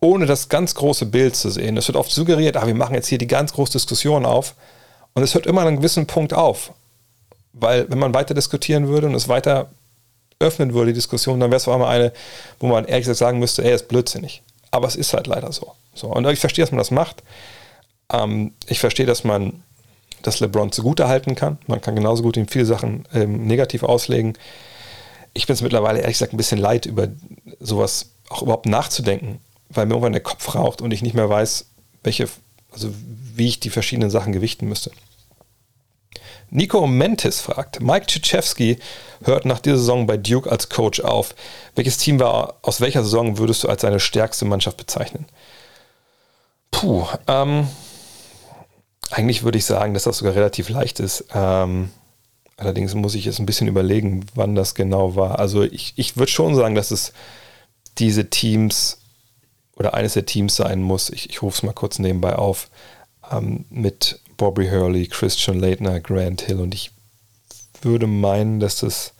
ohne das ganz große Bild zu sehen. Es wird oft suggeriert, ah, wir machen jetzt hier die ganz große Diskussion auf. Und es hört immer an einem gewissen Punkt auf. Weil, wenn man weiter diskutieren würde und es weiter öffnen würde, die Diskussion, dann wäre es auf einmal eine, wo man ehrlich gesagt sagen müsste, ey, ist blödsinnig. Aber es ist halt leider so. so. Und ich verstehe, dass man das macht. Ähm, ich verstehe, dass man das LeBron zugute halten kann. Man kann genauso gut ihm viele Sachen ähm, negativ auslegen. Ich bin es mittlerweile ehrlich gesagt ein bisschen leid, über sowas auch überhaupt nachzudenken weil mir irgendwann der Kopf raucht und ich nicht mehr weiß, welche, also wie ich die verschiedenen Sachen gewichten müsste. Nico Mentis fragt, Mike Krzyzewski hört nach dieser Saison bei Duke als Coach auf. Welches Team war, aus welcher Saison würdest du als seine stärkste Mannschaft bezeichnen? Puh, ähm, eigentlich würde ich sagen, dass das sogar relativ leicht ist. Ähm, allerdings muss ich jetzt ein bisschen überlegen, wann das genau war. Also ich, ich würde schon sagen, dass es diese Teams oder eines der Teams sein muss, ich, ich rufe es mal kurz nebenbei auf, ähm, mit Bobby Hurley, Christian Leitner, Grant Hill und ich würde meinen, dass das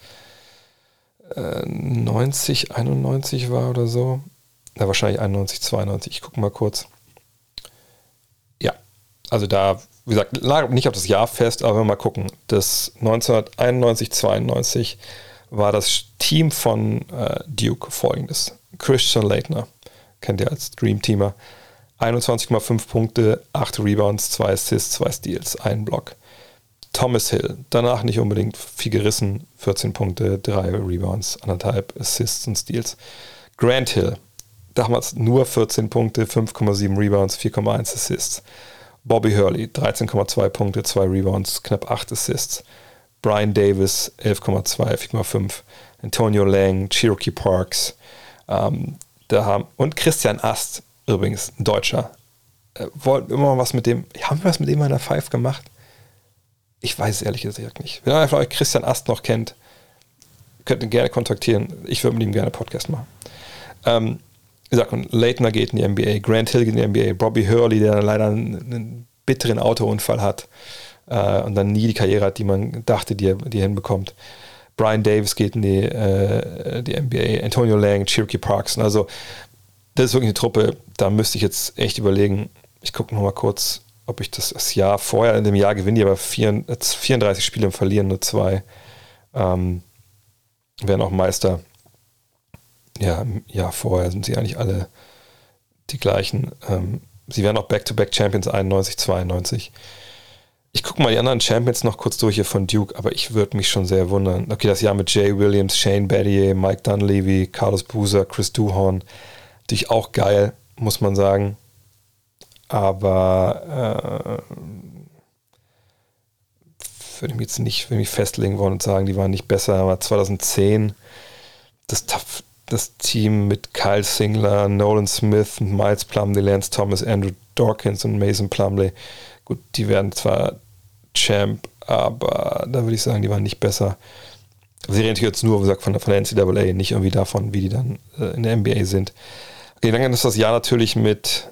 äh, 90, 91 war oder so. Ja, wahrscheinlich 91, 92. Ich gucke mal kurz. Also da, wie gesagt, lag nicht auf das Jahr fest, aber mal gucken. Das 1991, 92 war das Team von äh, Duke folgendes. Christian Leitner, kennt ihr als Dream Teamer. 21,5 Punkte, 8 Rebounds, 2 Assists, 2 Steals, 1 Block. Thomas Hill, danach nicht unbedingt viel gerissen, 14 Punkte, 3 Rebounds, 1,5 Assists und Steals. Grant Hill, damals nur 14 Punkte, 5,7 Rebounds, 4,1 Assists. Bobby Hurley, 13,2 Punkte, 2 Rebounds, knapp 8 Assists. Brian Davis, 11,2, 4,5. Antonio Lang, Cherokee Parks, ähm, da haben, und Christian Ast, übrigens, ein Deutscher, äh, wollten immer was mit dem, haben wir was mit dem in der Five gemacht? Ich weiß es ehrlich gesagt nicht. Wenn einer von euch Christian Ast noch kennt, könnt ihn gerne kontaktieren. Ich würde mit ihm gerne Podcast machen. Ähm, wie gesagt, Leitner geht in die NBA, Grant Hill geht in die NBA, Bobby Hurley, der leider einen, einen bitteren Autounfall hat äh, und dann nie die Karriere hat, die man dachte, die er, die er hinbekommt. Brian Davis geht in die, äh, die NBA, Antonio Lang, Cherokee Parks. Also, das ist wirklich eine Truppe, da müsste ich jetzt echt überlegen. Ich gucke nochmal kurz, ob ich das, das Jahr vorher, in dem Jahr gewinne die aber 34 Spiele und verlieren nur zwei. Ähm, werden auch Meister. Ja, im Jahr vorher sind sie eigentlich alle die gleichen. Ähm, sie werden auch Back-to-Back-Champions 91, 92. Ich gucke mal die anderen Champions noch kurz durch hier von Duke, aber ich würde mich schon sehr wundern. Okay, das Jahr mit Jay Williams, Shane Battier, Mike Dunleavy, Carlos Boozer, Chris Duhorn. Natürlich auch geil, muss man sagen. Aber äh, würde ich mich jetzt nicht mich festlegen wollen und sagen, die waren nicht besser. Aber 2010 das, das Team mit Kyle Singler, Nolan Smith, Miles Plumley, Lance Thomas, Andrew Dawkins und Mason Plumley Gut, die werden zwar Champ, aber da würde ich sagen, die waren nicht besser. Sie reden jetzt nur, wie gesagt, von, von der NCAA, nicht irgendwie davon, wie die dann äh, in der NBA sind. Okay, dann ist das Jahr natürlich mit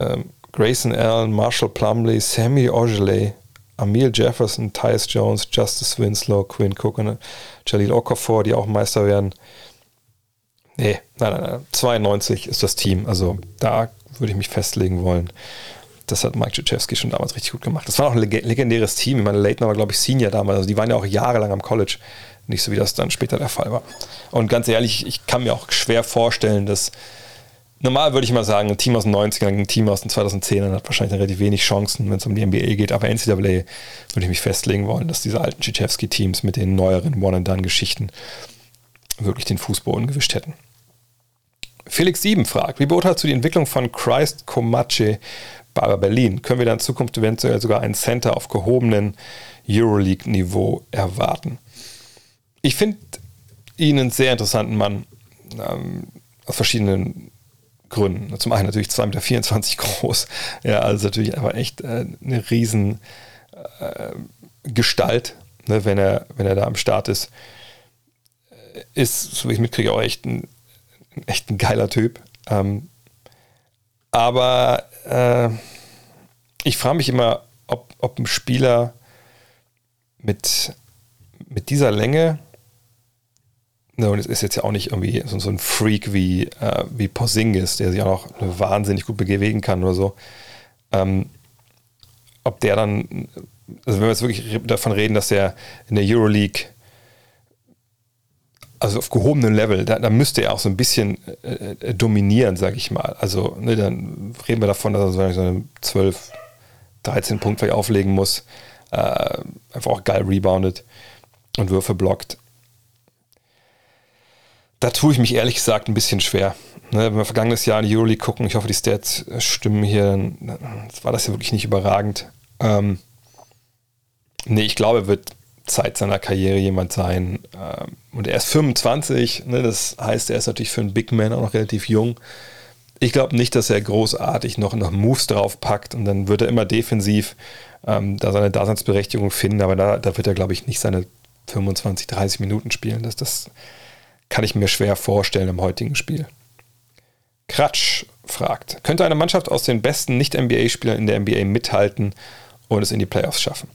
ähm, Grayson Allen, Marshall Plumley, Sammy Ogilvy, Emil Jefferson, Tyus Jones, Justice Winslow, Quinn Cook und Jalil Okafor, die auch Meister werden. Nee, nein, nein, nein. 92 ist das Team. Also da würde ich mich festlegen wollen. Das hat Mike Krzyzewski schon damals richtig gut gemacht. Das war auch ein legendäres Team. Ich meine, Leighton war, glaube ich, Senior damals. Also die waren ja auch jahrelang am College. Nicht so, wie das dann später der Fall war. Und ganz ehrlich, ich kann mir auch schwer vorstellen, dass normal würde ich mal sagen, ein Team aus den 90ern, ein Team aus den 2010ern hat wahrscheinlich relativ wenig Chancen, wenn es um die NBA geht. Aber NCAA würde ich mich festlegen wollen, dass diese alten Krzyzewski-Teams mit den neueren One-and-Done-Geschichten wirklich den Fußboden gewischt hätten. Felix Sieben fragt, wie beurteilst du die Entwicklung von Christ Comache bei Berlin? Können wir dann in Zukunft eventuell sogar einen Center auf gehobenen Euroleague-Niveau erwarten? Ich finde ihn einen sehr interessanten Mann ähm, aus verschiedenen Gründen. Zum einen natürlich 2,24 Meter groß, ja, also natürlich aber echt äh, eine riesen äh, Gestalt, ne, wenn, er, wenn er da am Start ist. Ist, so wie ich mitkriege, auch echt ein, echt ein geiler Typ. Ähm, aber äh, ich frage mich immer, ob, ob ein Spieler mit, mit dieser Länge Ne, und es ist jetzt ja auch nicht irgendwie so, so ein Freak wie, äh, wie Porzingis, der sich auch noch wahnsinnig gut bewegen kann oder so. Ähm, ob der dann, also wenn wir jetzt wirklich davon reden, dass er in der Euroleague, also auf gehobenem Level, da, da müsste er auch so ein bisschen äh, äh dominieren, sage ich mal. Also ne, dann reden wir davon, dass er so eine 12, 13 Punkte auflegen muss, äh, einfach auch geil reboundet und Würfe blockt da tue ich mich ehrlich gesagt ein bisschen schwer. Ne, wenn wir vergangenes Jahr in die Euroleague gucken, ich hoffe, die Stats stimmen hier, dann war das ja wirklich nicht überragend. Ähm, nee, ich glaube, er wird Zeit seiner Karriere jemand sein. Ähm, und er ist 25, ne, das heißt, er ist natürlich für einen Big Man auch noch relativ jung. Ich glaube nicht, dass er großartig noch, noch Moves drauf packt und dann wird er immer defensiv ähm, da seine Daseinsberechtigung finden, aber da, da wird er, glaube ich, nicht seine 25, 30 Minuten spielen. Das, das, kann ich mir schwer vorstellen im heutigen Spiel. Kratsch fragt, könnte eine Mannschaft aus den besten Nicht-NBA-Spielern in der NBA mithalten und es in die Playoffs schaffen?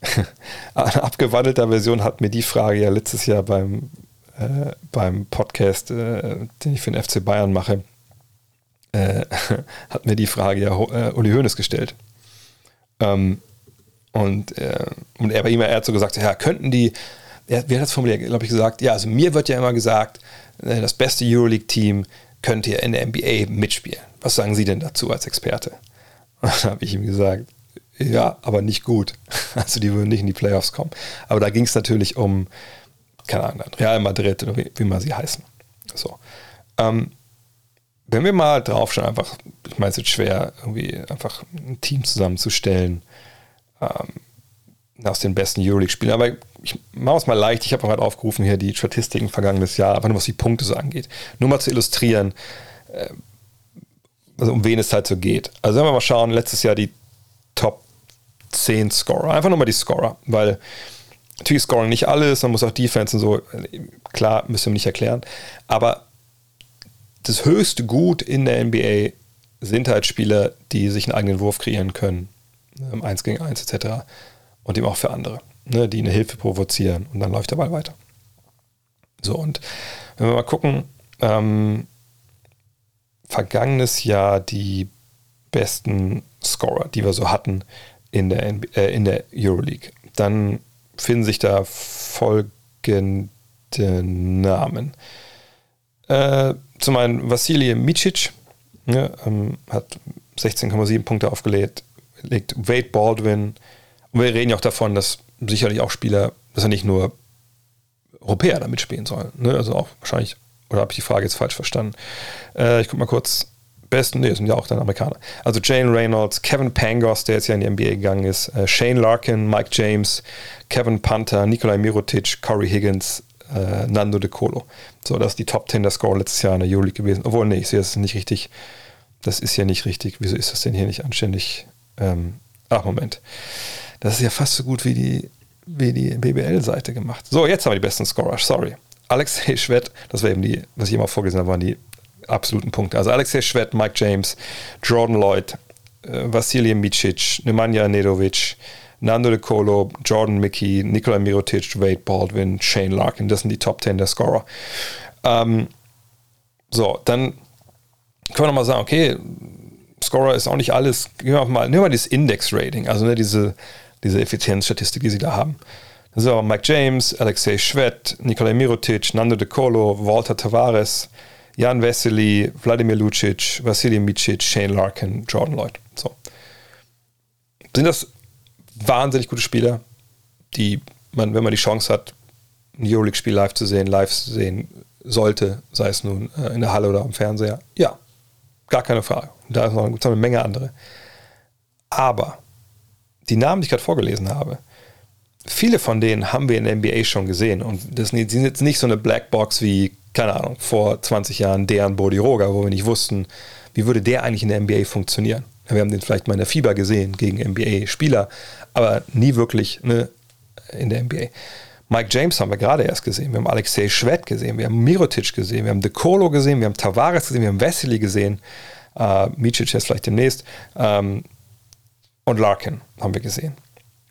Eine abgewandelter Version hat mir die Frage ja letztes Jahr beim, äh, beim Podcast, äh, den ich für den FC Bayern mache, äh, hat mir die Frage ja äh, Uli Hoeneß gestellt. Ähm, und, äh, und er bei ihm, er hat so gesagt, ja, könnten die er, wie hat das formuliert, glaube ich, gesagt, ja, also mir wird ja immer gesagt, äh, das beste Euroleague-Team könnte ja in der NBA mitspielen. Was sagen Sie denn dazu als Experte? Und habe ich ihm gesagt, ja, aber nicht gut. Also die würden nicht in die Playoffs kommen. Aber da ging es natürlich um, keine Ahnung, Real Madrid oder wie, wie man sie heißen. So. Ähm, wenn wir mal drauf schauen, einfach, ich meine, es ist schwer, irgendwie einfach ein Team zusammenzustellen ähm, aus den besten Euroleague-Spielen. Aber ich mache es mal leicht. Ich habe gerade aufgerufen hier die Statistiken vergangenes Jahr, aber nur was die Punkte so angeht. Nur mal zu illustrieren, äh, also um wen es halt so geht. Also wenn wir mal schauen, letztes Jahr die Top 10 Scorer. Einfach nur mal die Scorer, weil natürlich scoren nicht alles, man muss auch Defense und so, klar, müssen wir nicht erklären. Aber das höchste Gut in der NBA sind halt Spieler, die sich einen eigenen Wurf kreieren können. 1 gegen 1 etc. Und eben auch für andere ne, die eine Hilfe provozieren und dann läuft der Ball weiter. So, und wenn wir mal gucken, ähm, vergangenes Jahr die besten Scorer, die wir so hatten in der, äh, in der Euroleague, dann finden sich da folgende Namen. Äh, zum einen Vasilij Micic ne, ähm, hat 16,7 Punkte aufgelegt, Wade Baldwin. Und wir reden ja auch davon, dass sicherlich auch Spieler, dass er nicht nur Europäer da mitspielen sollen. Ne? Also auch wahrscheinlich, oder habe ich die Frage jetzt falsch verstanden? Äh, ich gucke mal kurz. Besten, nee, sind ja auch dann Amerikaner. Also Jane Reynolds, Kevin Pangos, der jetzt ja in die NBA gegangen ist, äh, Shane Larkin, Mike James, Kevin Panther, Nikolai Mirotic, Corey Higgins, äh, Nando De Colo. So, das ist die Top 10 der Score letztes Jahr in der Euroleague gewesen. Obwohl, nee, ich sehe das nicht richtig. Das ist ja nicht richtig. Wieso ist das denn hier nicht anständig? Ähm, ach, Moment. Das ist ja fast so gut wie die, wie die BBL-Seite gemacht. So, jetzt haben wir die besten Scorer. Sorry. Alexei Schwett, das war eben die, was ich immer vorgesehen habe, waren die absoluten Punkte. Also Alexei Schwett, Mike James, Jordan Lloyd, äh, Vasilij Micic, Nemanja Nedovic, Nando De Colo, Jordan Mickey, Nikola Mirotic, Wade Baldwin, Shane Larkin. Das sind die Top 10 der Scorer. Ähm, so, dann können wir nochmal sagen, okay, Scorer ist auch nicht alles. Nehmen wir mal, nehmen wir dieses Index-Rating, also ne, diese, diese Effizienzstatistik, die sie da haben. Das sind aber Mike James, Alexei Schwed, Nikolai Mirotic, Nando De Colo, Walter Tavares, Jan Vesely, Wladimir Lucic, Vasilij Micic, Shane Larkin, Jordan Lloyd. So. Sind das wahnsinnig gute Spieler, die man, wenn man die Chance hat, ein Euroleague-Spiel live zu sehen, live zu sehen sollte, sei es nun äh, in der Halle oder am Fernseher? Ja, gar keine Frage. Da ist noch eine Menge andere. Aber die Namen, die ich gerade vorgelesen habe, viele von denen haben wir in der NBA schon gesehen. Und das sind jetzt nicht so eine Blackbox wie, keine Ahnung, vor 20 Jahren deren Bodiroga, wo wir nicht wussten, wie würde der eigentlich in der NBA funktionieren. Wir haben den vielleicht mal in der Fieber gesehen gegen NBA-Spieler, aber nie wirklich ne, in der NBA. Mike James haben wir gerade erst gesehen, wir haben Alexei Schwed gesehen, wir haben Mirotic gesehen, wir haben De Colo gesehen, wir haben Tavares gesehen, wir haben Vesely gesehen, äh, Micic jetzt vielleicht demnächst. Ähm, und Larkin haben wir gesehen.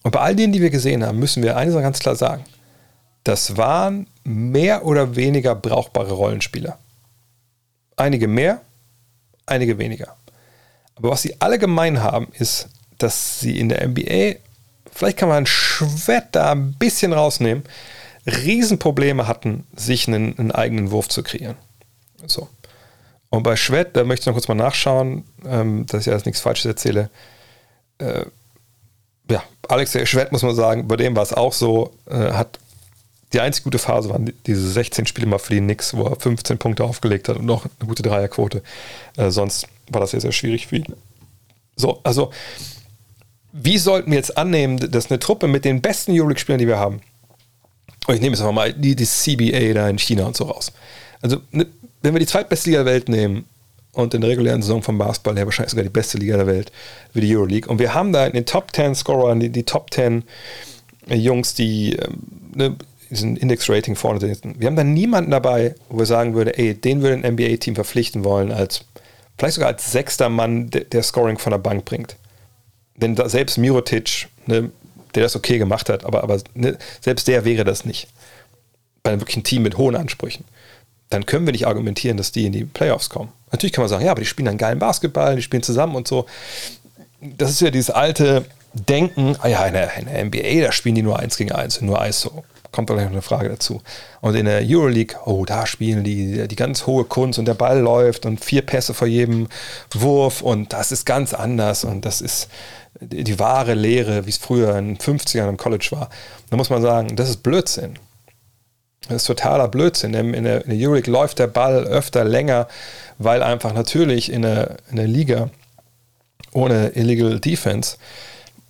Und bei all denen, die wir gesehen haben, müssen wir eines ganz klar sagen. Das waren mehr oder weniger brauchbare Rollenspieler. Einige mehr, einige weniger. Aber was sie alle gemein haben, ist, dass sie in der NBA, vielleicht kann man Schwert da ein bisschen rausnehmen, Riesenprobleme hatten, sich einen, einen eigenen Wurf zu kreieren. So. Und bei Schwett, da möchte ich noch kurz mal nachschauen, ähm, dass ich jetzt nichts Falsches erzähle. Äh, ja, Alex Schwett muss man sagen, bei dem war es auch so, äh, hat die einzige gute Phase waren diese 16 Spiele mal für die Knicks, wo er 15 Punkte aufgelegt hat und noch eine gute Dreierquote. Äh, sonst war das sehr, sehr schwierig für ihn. So, also wie sollten wir jetzt annehmen, dass eine Truppe mit den besten Euroleague-Spielern, die wir haben, und ich nehme jetzt mal die, die CBA da in China und so raus. Also, ne, wenn wir die zweitbeste Liga der Welt nehmen und in der regulären Saison vom Basketball her wahrscheinlich sogar die beste Liga der Welt, wie die Euroleague, und wir haben da in den Top 10 Scorer, die, die Top 10 Jungs, die ähm, ne, diesen Index-Rating vorne sitzen. Wir haben da niemanden dabei, wo wir sagen würde, ey, den würde ein NBA-Team verpflichten wollen, als vielleicht sogar als sechster Mann, der, der Scoring von der Bank bringt. Denn da, selbst Mirotic, ne, der das okay gemacht hat, aber, aber ne, selbst der wäre das nicht. Bei einem wirklichen Team mit hohen Ansprüchen. Dann können wir nicht argumentieren, dass die in die Playoffs kommen. Natürlich kann man sagen, ja, aber die spielen einen geilen Basketball, die spielen zusammen und so. Das ist ja dieses alte Denken, ah ja, in der, in der NBA, da spielen die nur eins gegen eins, nur ISO kommt vielleicht noch eine Frage dazu. Und in der Euroleague, oh, da spielen die die ganz hohe Kunst und der Ball läuft und vier Pässe vor jedem Wurf und das ist ganz anders und das ist die, wahre Lehre, wie es früher in den 50ern im College war. Da muss man sagen, das ist Blödsinn. Das ist totaler Blödsinn. In der, in der Euroleague läuft der Ball öfter länger, weil einfach natürlich in der, in der Liga ohne Illegal Defense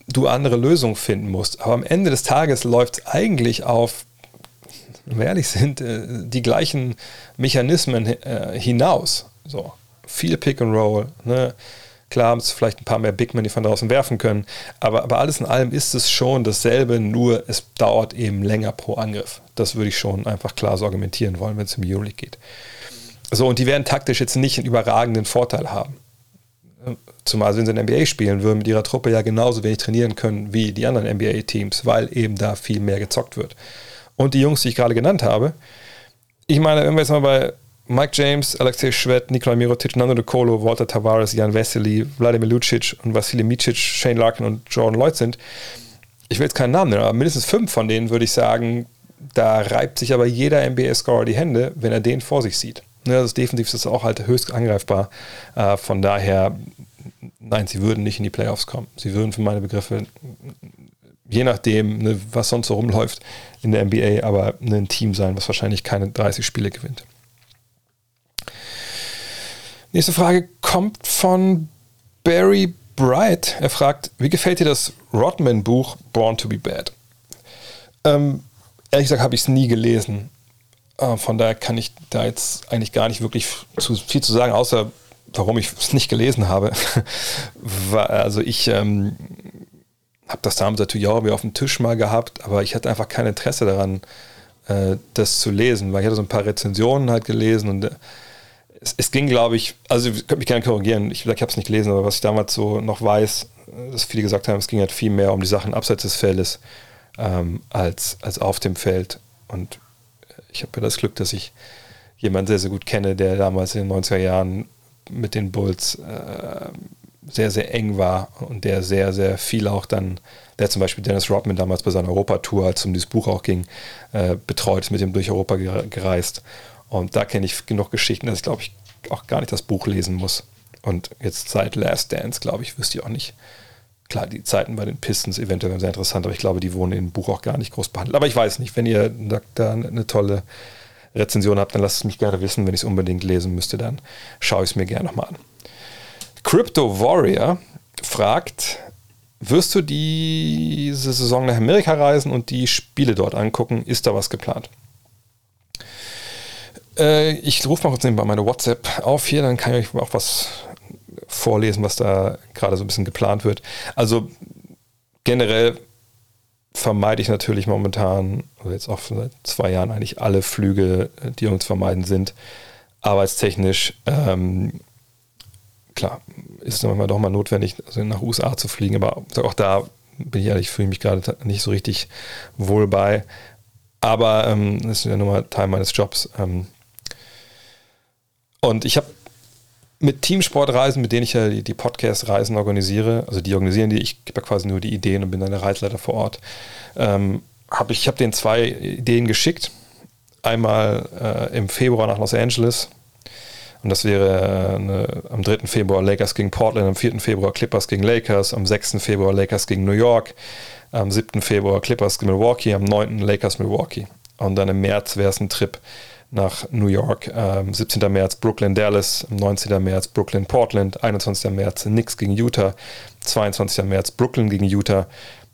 du andere Lösungen finden musst. Aber am Ende des Tages läuft es eigentlich auf, wenn wir ehrlich sind, äh, die gleichen Mechanismen äh, hinaus. So, viel Pick and Roll. Ne? Klar haben es vielleicht ein paar mehr Big Men, die von draußen werfen können, aber, aber alles in allem ist es schon dasselbe, nur es dauert eben länger pro Angriff. Das würde ich schon einfach klar so argumentieren wollen, wenn es um Euroleague geht. So, und die werden taktisch jetzt nicht einen überragenden Vorteil haben. Zumal wenn sie in NBA spielen würden, mit ihrer Truppe ja genauso wenig trainieren können wie die anderen NBA-Teams, weil eben da viel mehr gezockt wird. Und die Jungs, die ich gerade genannt habe, ich meine, wenn wir jetzt mal bei Mike James, Alexei Schwed, Nikola Mirotic, Nando De Colo, Walter Tavares, Jan Vesely, Vladimir Lucic und Vasilij Micic, Shane Larkin und Jordan Lloyd sind, ich will jetzt keinen Namen nennen, aber mindestens fünf von denen würde ich sagen, da reibt sich aber jeder NBA-Scorer die Hände, wenn er den vor sich sieht. Ne, das defensiv ist auch halt höchst angreifbar. Äh, von daher, nein, sie würden nicht in die Playoffs kommen. Sie würden für meine Begriffe, je nachdem, ne, was sonst so rumläuft in der NBA, aber ein Team sein, was wahrscheinlich keine 30 Spiele gewinnt. Nächste Frage kommt von Barry Bright. Er fragt, wie gefällt dir das Rodman-Buch Born to be Bad? Ähm, ehrlich gesagt habe ich es nie gelesen. Äh, von daher kann ich da jetzt eigentlich gar nicht wirklich zu, viel zu sagen, außer warum ich es nicht gelesen habe. also ich ähm, habe das damals natürlich auch auf dem Tisch mal gehabt, aber ich hatte einfach kein Interesse daran, äh, das zu lesen, weil ich hatte so ein paar Rezensionen halt gelesen und äh, es, es ging, glaube ich, also ich könnte mich gerne korrigieren, ich, ich habe es nicht gelesen, aber was ich damals so noch weiß, dass viele gesagt haben, es ging halt viel mehr um die Sachen abseits des Feldes ähm, als, als auf dem Feld. Und ich habe ja das Glück, dass ich jemanden sehr, sehr gut kenne, der damals in den 90er Jahren mit den Bulls äh, sehr, sehr eng war und der sehr, sehr viel auch dann, der zum Beispiel Dennis Rodman damals bei seiner Europatour, als es um dieses Buch auch ging, äh, betreut mit ihm durch Europa gereist. Und da kenne ich genug Geschichten, dass ich glaube ich auch gar nicht das Buch lesen muss. Und jetzt seit Last Dance, glaube ich, wüsste ich auch nicht. Klar, die Zeiten bei den Pistons eventuell sehr interessant, aber ich glaube, die wurden im Buch auch gar nicht groß behandelt. Aber ich weiß nicht, wenn ihr da eine tolle Rezension habt, dann lasst es mich gerne wissen. Wenn ich es unbedingt lesen müsste, dann schaue ich es mir gerne nochmal an. Crypto Warrior fragt, wirst du diese Saison nach Amerika reisen und die Spiele dort angucken? Ist da was geplant? Äh, ich rufe mal kurz nebenbei meine WhatsApp auf hier, dann kann ich euch auch was vorlesen, was da gerade so ein bisschen geplant wird. Also generell vermeide ich natürlich momentan, oder jetzt auch seit zwei Jahren eigentlich alle Flüge, die uns vermeiden sind, arbeitstechnisch. Ähm, klar, ist es manchmal doch mal notwendig, also nach USA zu fliegen, aber auch da bin ich ehrlich, fühle ich mich gerade nicht so richtig wohl bei. Aber ähm, das ist ja nun mal Teil meines Jobs. Ähm, und ich habe mit Teamsportreisen, mit denen ich ja die, die Podcast-Reisen organisiere, also die organisieren die, ich gebe ja quasi nur die Ideen und bin dann der Reisleiter vor Ort, ähm, habe ich habe denen zwei Ideen geschickt. Einmal äh, im Februar nach Los Angeles und das wäre äh, eine, am 3. Februar Lakers gegen Portland, am 4. Februar Clippers gegen Lakers, am 6. Februar Lakers gegen New York, am 7. Februar Clippers gegen Milwaukee, am 9. Lakers Milwaukee. Und dann im März wäre es ein Trip nach New York. Ähm, 17. März Brooklyn, Dallas, 19. März Brooklyn, Portland, 21. März Knicks gegen Utah, 22. März Brooklyn gegen Utah,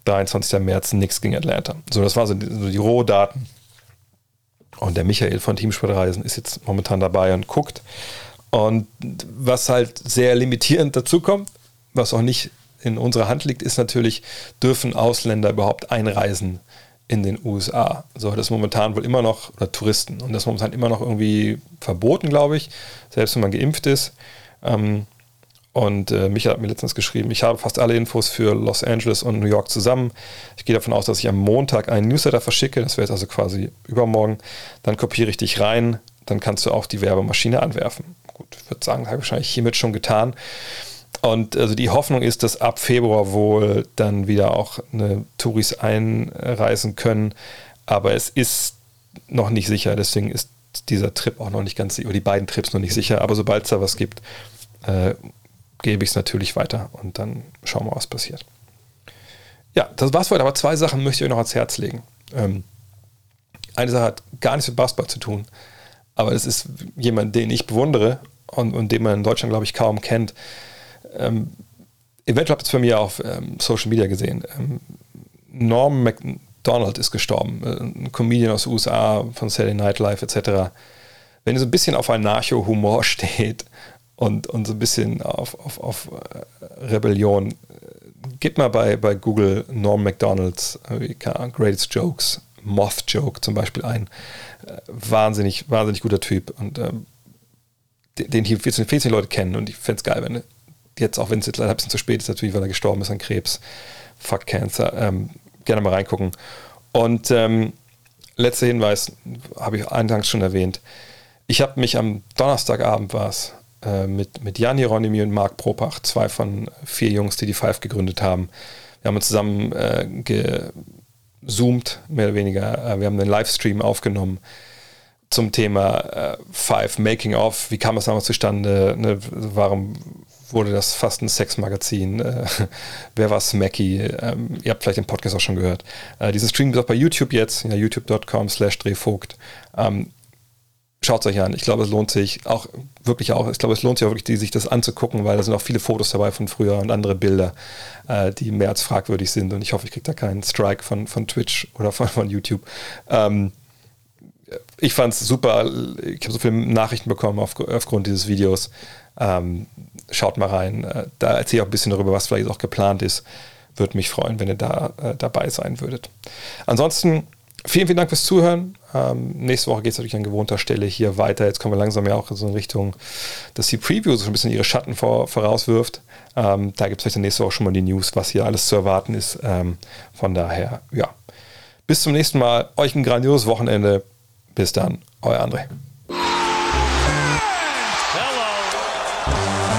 23. März Knicks gegen Atlanta. So, das waren so die, so die Rohdaten. Und der Michael von Teamsportreisen ist jetzt momentan dabei und guckt. Und was halt sehr limitierend dazu kommt, was auch nicht in unserer Hand liegt, ist natürlich, dürfen Ausländer überhaupt einreisen in den USA. So, das ist momentan wohl immer noch, oder Touristen, und das ist momentan immer noch irgendwie verboten, glaube ich, selbst wenn man geimpft ist. Ähm, und äh, Michael hat mir letztens geschrieben, ich habe fast alle Infos für Los Angeles und New York zusammen. Ich gehe davon aus, dass ich am Montag einen Newsletter verschicke, das wäre jetzt also quasi übermorgen. Dann kopiere ich dich rein, dann kannst du auch die Werbemaschine anwerfen. Gut, ich würde sagen, habe ich wahrscheinlich hiermit schon getan. Und also die Hoffnung ist, dass ab Februar wohl dann wieder auch eine Touris einreisen können. Aber es ist noch nicht sicher, deswegen ist dieser Trip auch noch nicht ganz sicher, oder die beiden Trips noch nicht sicher. Aber sobald es da was gibt, äh, gebe ich es natürlich weiter und dann schauen wir, was passiert. Ja, das war's heute, aber zwei Sachen möchte ich euch noch ans Herz legen. Ähm, eine Sache hat gar nichts mit Basketball zu tun, aber es ist jemand, den ich bewundere und, und den man in Deutschland, glaube ich, kaum kennt ähm, eventuell habt ihr es bei mir auf ähm, Social Media gesehen. Ähm, Norm MacDonald ist gestorben, äh, ein Comedian aus den USA von Saturday Night Live etc. Wenn ihr so ein bisschen auf Anarcho-Humor steht und, und so ein bisschen auf, auf, auf äh, Rebellion, äh, gebt mal bei, bei Google Norm MacDonalds äh, Greatest Jokes, Moth Joke zum Beispiel ein. Wahnsinnig, wahnsinnig guter Typ und ähm, den hier 14, 14 Leute kennen und ich fände es geil, wenn jetzt, auch wenn es jetzt leider ein bisschen zu spät ist, natürlich, weil er gestorben ist an Krebs, fuck Cancer, ähm, gerne mal reingucken. Und ähm, letzter Hinweis, habe ich eingangs schon erwähnt. Ich habe mich am Donnerstagabend war es äh, mit, mit Jan Hieronymi und Marc Propach, zwei von vier Jungs, die die Five gegründet haben. Wir haben uns zusammen äh, gezoomt, mehr oder weniger. Äh, wir haben einen Livestream aufgenommen zum Thema äh, Five Making of. Wie kam es damals zustande? Ne? Warum wurde das fast ein Sexmagazin. Äh, wer war Smacky? Ähm, ihr habt vielleicht den Podcast auch schon gehört. Äh, diesen Stream ist auch bei YouTube jetzt, ja, youtube.com slash drehvogt. Ähm, Schaut es euch an. Ich glaube, es lohnt sich auch wirklich auch. Ich glaube, es lohnt sich auch wirklich, sich das anzugucken, weil da sind auch viele Fotos dabei von früher und andere Bilder, äh, die mehr als fragwürdig sind. Und ich hoffe, ich kriege da keinen Strike von, von Twitch oder von, von YouTube. Ähm, ich fand es super. Ich habe so viele Nachrichten bekommen auf, aufgrund dieses Videos. Ähm, schaut mal rein. Äh, da erzähle ich auch ein bisschen darüber, was vielleicht auch geplant ist. Würde mich freuen, wenn ihr da äh, dabei sein würdet. Ansonsten vielen, vielen Dank fürs Zuhören. Ähm, nächste Woche geht es natürlich an gewohnter Stelle hier weiter. Jetzt kommen wir langsam ja auch so in Richtung, dass die Preview so ein bisschen ihre Schatten vor, vorauswirft. Ähm, da gibt es vielleicht nächste Woche schon mal die News, was hier alles zu erwarten ist. Ähm, von daher, ja. Bis zum nächsten Mal. Euch ein grandioses Wochenende. Bis dann, euer André.